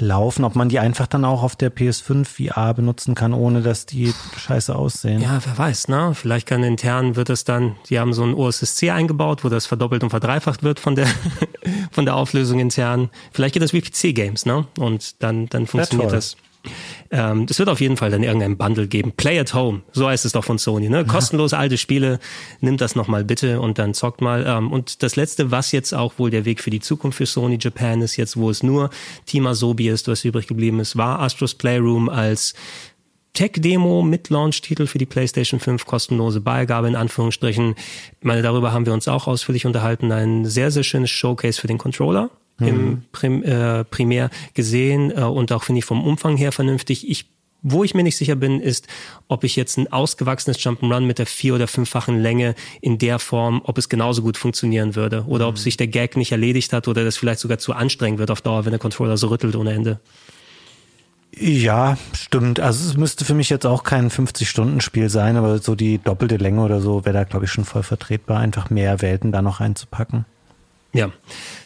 laufen, ob man die einfach dann auch auf der PS5 VR benutzen kann, ohne dass die scheiße aussehen. Ja, wer weiß, ne? Vielleicht kann intern wird es dann, die haben so ein OSSC eingebaut, wo das verdoppelt und verdreifacht wird von der, von der Auflösung intern. Vielleicht geht das wie PC-Games, ne? Und dann, dann funktioniert das. Ähm, es wird auf jeden Fall dann irgendein Bundle geben. Play at Home, so heißt es doch von Sony. Ne? Kostenlos alte Spiele, nimmt das nochmal bitte und dann zockt mal. Ähm, und das Letzte, was jetzt auch wohl der Weg für die Zukunft für Sony Japan ist, jetzt wo es nur Team Asobi ist, was übrig geblieben ist, war Astros Playroom als Tech-Demo mit Launch-Titel für die PlayStation 5, kostenlose Beigabe in Anführungsstrichen. Ich meine, darüber haben wir uns auch ausführlich unterhalten. Ein sehr, sehr schönes Showcase für den Controller im mhm. Prim, äh, Primär gesehen äh, und auch finde ich vom Umfang her vernünftig. Ich wo ich mir nicht sicher bin, ist, ob ich jetzt ein ausgewachsenes Jump'n'Run mit der vier- oder fünffachen Länge in der Form, ob es genauso gut funktionieren würde oder mhm. ob sich der Gag nicht erledigt hat oder das vielleicht sogar zu anstrengend wird auf Dauer, wenn der Controller so rüttelt ohne Ende. Ja, stimmt. Also es müsste für mich jetzt auch kein 50-Stunden-Spiel sein, aber so die doppelte Länge oder so wäre da, glaube ich, schon voll vertretbar, einfach mehr Welten da noch reinzupacken. Ja,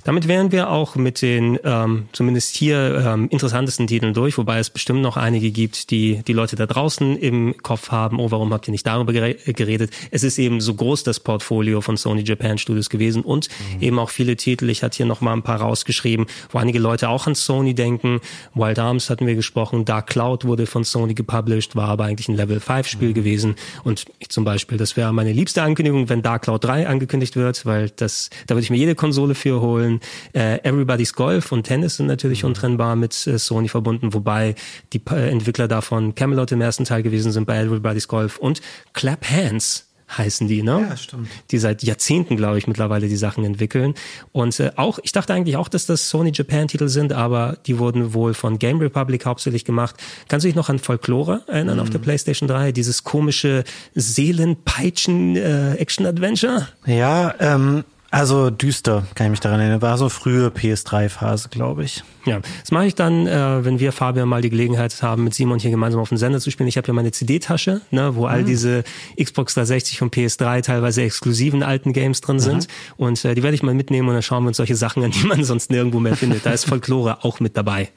damit wären wir auch mit den ähm, zumindest hier ähm, interessantesten Titeln durch, wobei es bestimmt noch einige gibt, die die Leute da draußen im Kopf haben. Oh, warum habt ihr nicht darüber geredet? Es ist eben so groß das Portfolio von Sony Japan Studios gewesen und mhm. eben auch viele Titel. Ich hatte hier noch mal ein paar rausgeschrieben, wo einige Leute auch an Sony denken. Wild Arms hatten wir gesprochen, Dark Cloud wurde von Sony gepublished, war aber eigentlich ein Level 5 Spiel mhm. gewesen. Und ich zum Beispiel, das wäre meine liebste Ankündigung, wenn Dark Cloud 3 angekündigt wird, weil das, da würde ich mir jede Konsole für holen. Äh, Everybody's Golf und Tennis sind natürlich mhm. untrennbar mit äh, Sony verbunden, wobei die äh, Entwickler davon Camelot im ersten Teil gewesen sind bei Everybody's Golf und Clap Hands heißen die, ne? Ja, stimmt. Die seit Jahrzehnten, glaube ich, mittlerweile die Sachen entwickeln. Und äh, auch, ich dachte eigentlich auch, dass das Sony Japan-Titel sind, aber die wurden wohl von Game Republic hauptsächlich gemacht. Kannst du dich noch an Folklore erinnern auf der Mhm. PlayStation 3? Dieses komische Seelenpeitschen-Action-Adventure? Ja, ähm, also düster, kann ich mich daran erinnern. War so frühe PS3-Phase, glaube ich. Ja, das mache ich dann, äh, wenn wir Fabian mal die Gelegenheit haben, mit Simon hier gemeinsam auf dem Sender zu spielen. Ich habe ja meine CD-Tasche, ne, wo all diese Xbox 360 und PS3 teilweise exklusiven alten Games drin sind. Und äh, die werde ich mal mitnehmen und dann schauen wir uns solche Sachen an, die man sonst nirgendwo mehr findet. Da ist Folklore auch mit dabei.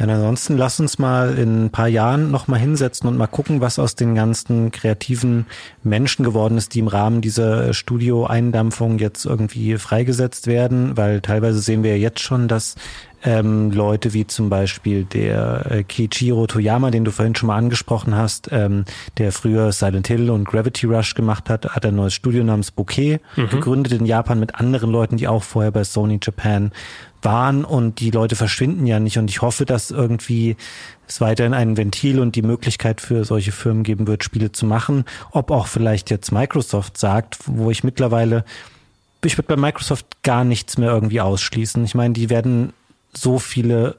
Ja, ansonsten lass uns mal in ein paar Jahren nochmal hinsetzen und mal gucken, was aus den ganzen kreativen Menschen geworden ist, die im Rahmen dieser Studio-Eindampfung jetzt irgendwie freigesetzt werden, weil teilweise sehen wir ja jetzt schon, dass ähm, Leute wie zum Beispiel der äh, Kiichiro Toyama, den du vorhin schon mal angesprochen hast, ähm, der früher Silent Hill und Gravity Rush gemacht hat, hat ein neues Studio namens Bouquet gegründet in Japan mit anderen Leuten, die auch vorher bei Sony Japan waren. Und die Leute verschwinden ja nicht. Und ich hoffe, dass irgendwie es weiterhin ein Ventil und die Möglichkeit für solche Firmen geben wird, Spiele zu machen, ob auch vielleicht jetzt Microsoft sagt, wo ich mittlerweile ich würde bei Microsoft gar nichts mehr irgendwie ausschließen. Ich meine, die werden so viele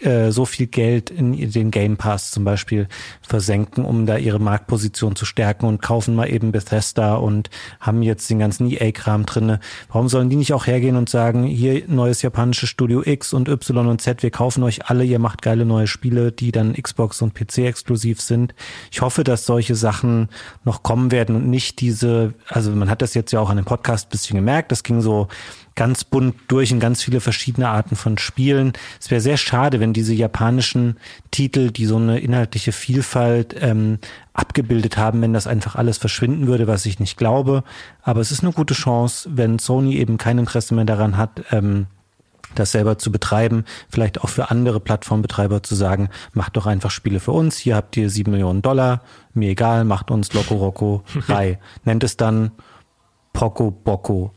äh, so viel Geld in den Game Pass zum Beispiel versenken, um da ihre Marktposition zu stärken und kaufen mal eben Bethesda und haben jetzt den ganzen EA-Kram drinne. Warum sollen die nicht auch hergehen und sagen, hier neues japanisches Studio X und Y und Z, wir kaufen euch alle, ihr macht geile neue Spiele, die dann Xbox und PC exklusiv sind. Ich hoffe, dass solche Sachen noch kommen werden und nicht diese, also man hat das jetzt ja auch an dem Podcast ein bisschen gemerkt, das ging so ganz bunt durch in ganz viele verschiedene Arten von Spielen. Es wäre sehr schade, wenn diese japanischen Titel, die so eine inhaltliche Vielfalt ähm, abgebildet haben, wenn das einfach alles verschwinden würde, was ich nicht glaube. Aber es ist eine gute Chance, wenn Sony eben kein Interesse mehr daran hat, ähm, das selber zu betreiben, vielleicht auch für andere Plattformbetreiber zu sagen, macht doch einfach Spiele für uns, hier habt ihr sieben Millionen Dollar, mir egal, macht uns Loco Roco 3. Nennt es dann Poco Bocco.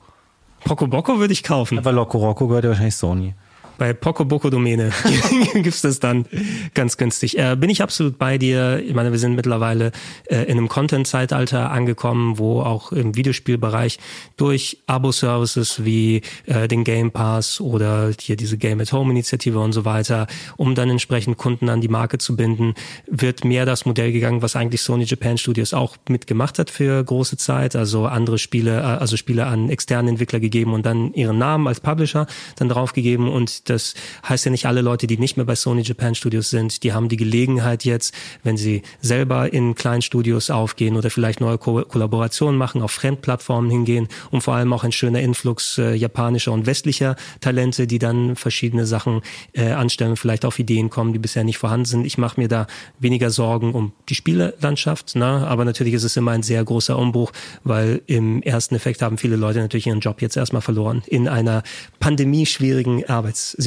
Poco Bocco würde ich kaufen. Aber Loco Roco gehört ja wahrscheinlich Sony. Bei Poco Boco Domäne gibt's das dann ganz günstig. Äh, bin ich absolut bei dir. Ich meine, wir sind mittlerweile äh, in einem Content-Zeitalter angekommen, wo auch im Videospielbereich durch Abo-Services wie äh, den Game Pass oder hier diese Game at Home-Initiative und so weiter, um dann entsprechend Kunden an die Marke zu binden, wird mehr das Modell gegangen, was eigentlich Sony Japan Studios auch mitgemacht hat für große Zeit. Also andere Spiele, äh, also Spiele an externen Entwickler gegeben und dann ihren Namen als Publisher dann draufgegeben und das heißt ja nicht alle Leute, die nicht mehr bei Sony Japan Studios sind, die haben die Gelegenheit jetzt, wenn sie selber in kleinen Studios aufgehen oder vielleicht neue Ko Kollaborationen machen, auf Fremdplattformen hingehen und vor allem auch ein schöner Influx äh, japanischer und westlicher Talente, die dann verschiedene Sachen äh, anstellen, vielleicht auf Ideen kommen, die bisher nicht vorhanden sind. Ich mache mir da weniger Sorgen um die Spielelandschaft, ne? aber natürlich ist es immer ein sehr großer Umbruch, weil im ersten Effekt haben viele Leute natürlich ihren Job jetzt erstmal verloren in einer pandemieschwierigen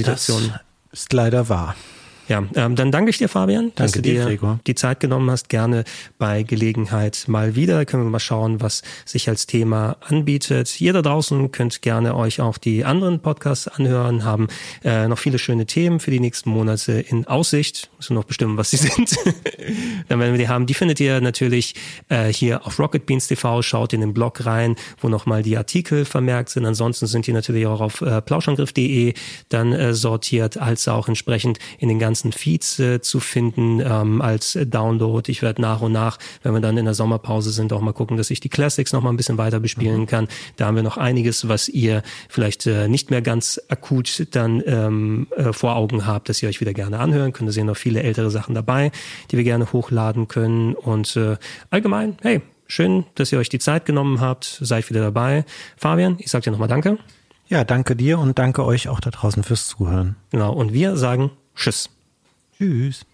Arbeitssituation. Das ist leider wahr. Ja, ähm, dann danke ich dir, Fabian, dass Danke du dir, dir Gregor. die Zeit genommen hast. Gerne bei Gelegenheit mal wieder. Können wir mal schauen, was sich als Thema anbietet. Ihr da draußen könnt gerne euch auch die anderen Podcasts anhören, haben äh, noch viele schöne Themen für die nächsten Monate in Aussicht. Müssen wir noch bestimmen, was sie sind. dann werden wir die haben. Die findet ihr natürlich äh, hier auf Rocket Beans TV. Schaut in den Blog rein, wo nochmal die Artikel vermerkt sind. Ansonsten sind die natürlich auch auf äh, plauschangriff.de dann äh, sortiert, als auch entsprechend in den ganzen Feeds äh, zu finden ähm, als Download. Ich werde nach und nach, wenn wir dann in der Sommerpause sind, auch mal gucken, dass ich die Classics noch mal ein bisschen weiter bespielen kann. Da haben wir noch einiges, was ihr vielleicht äh, nicht mehr ganz akut dann ähm, äh, vor Augen habt, dass ihr euch wieder gerne anhören könnt. Da sind noch viele ältere Sachen dabei, die wir gerne hochladen können. Und äh, allgemein, hey, schön, dass ihr euch die Zeit genommen habt. Seid wieder dabei. Fabian, ich sag dir nochmal Danke. Ja, danke dir und danke euch auch da draußen fürs Zuhören. Genau. Und wir sagen Tschüss. Tschüss.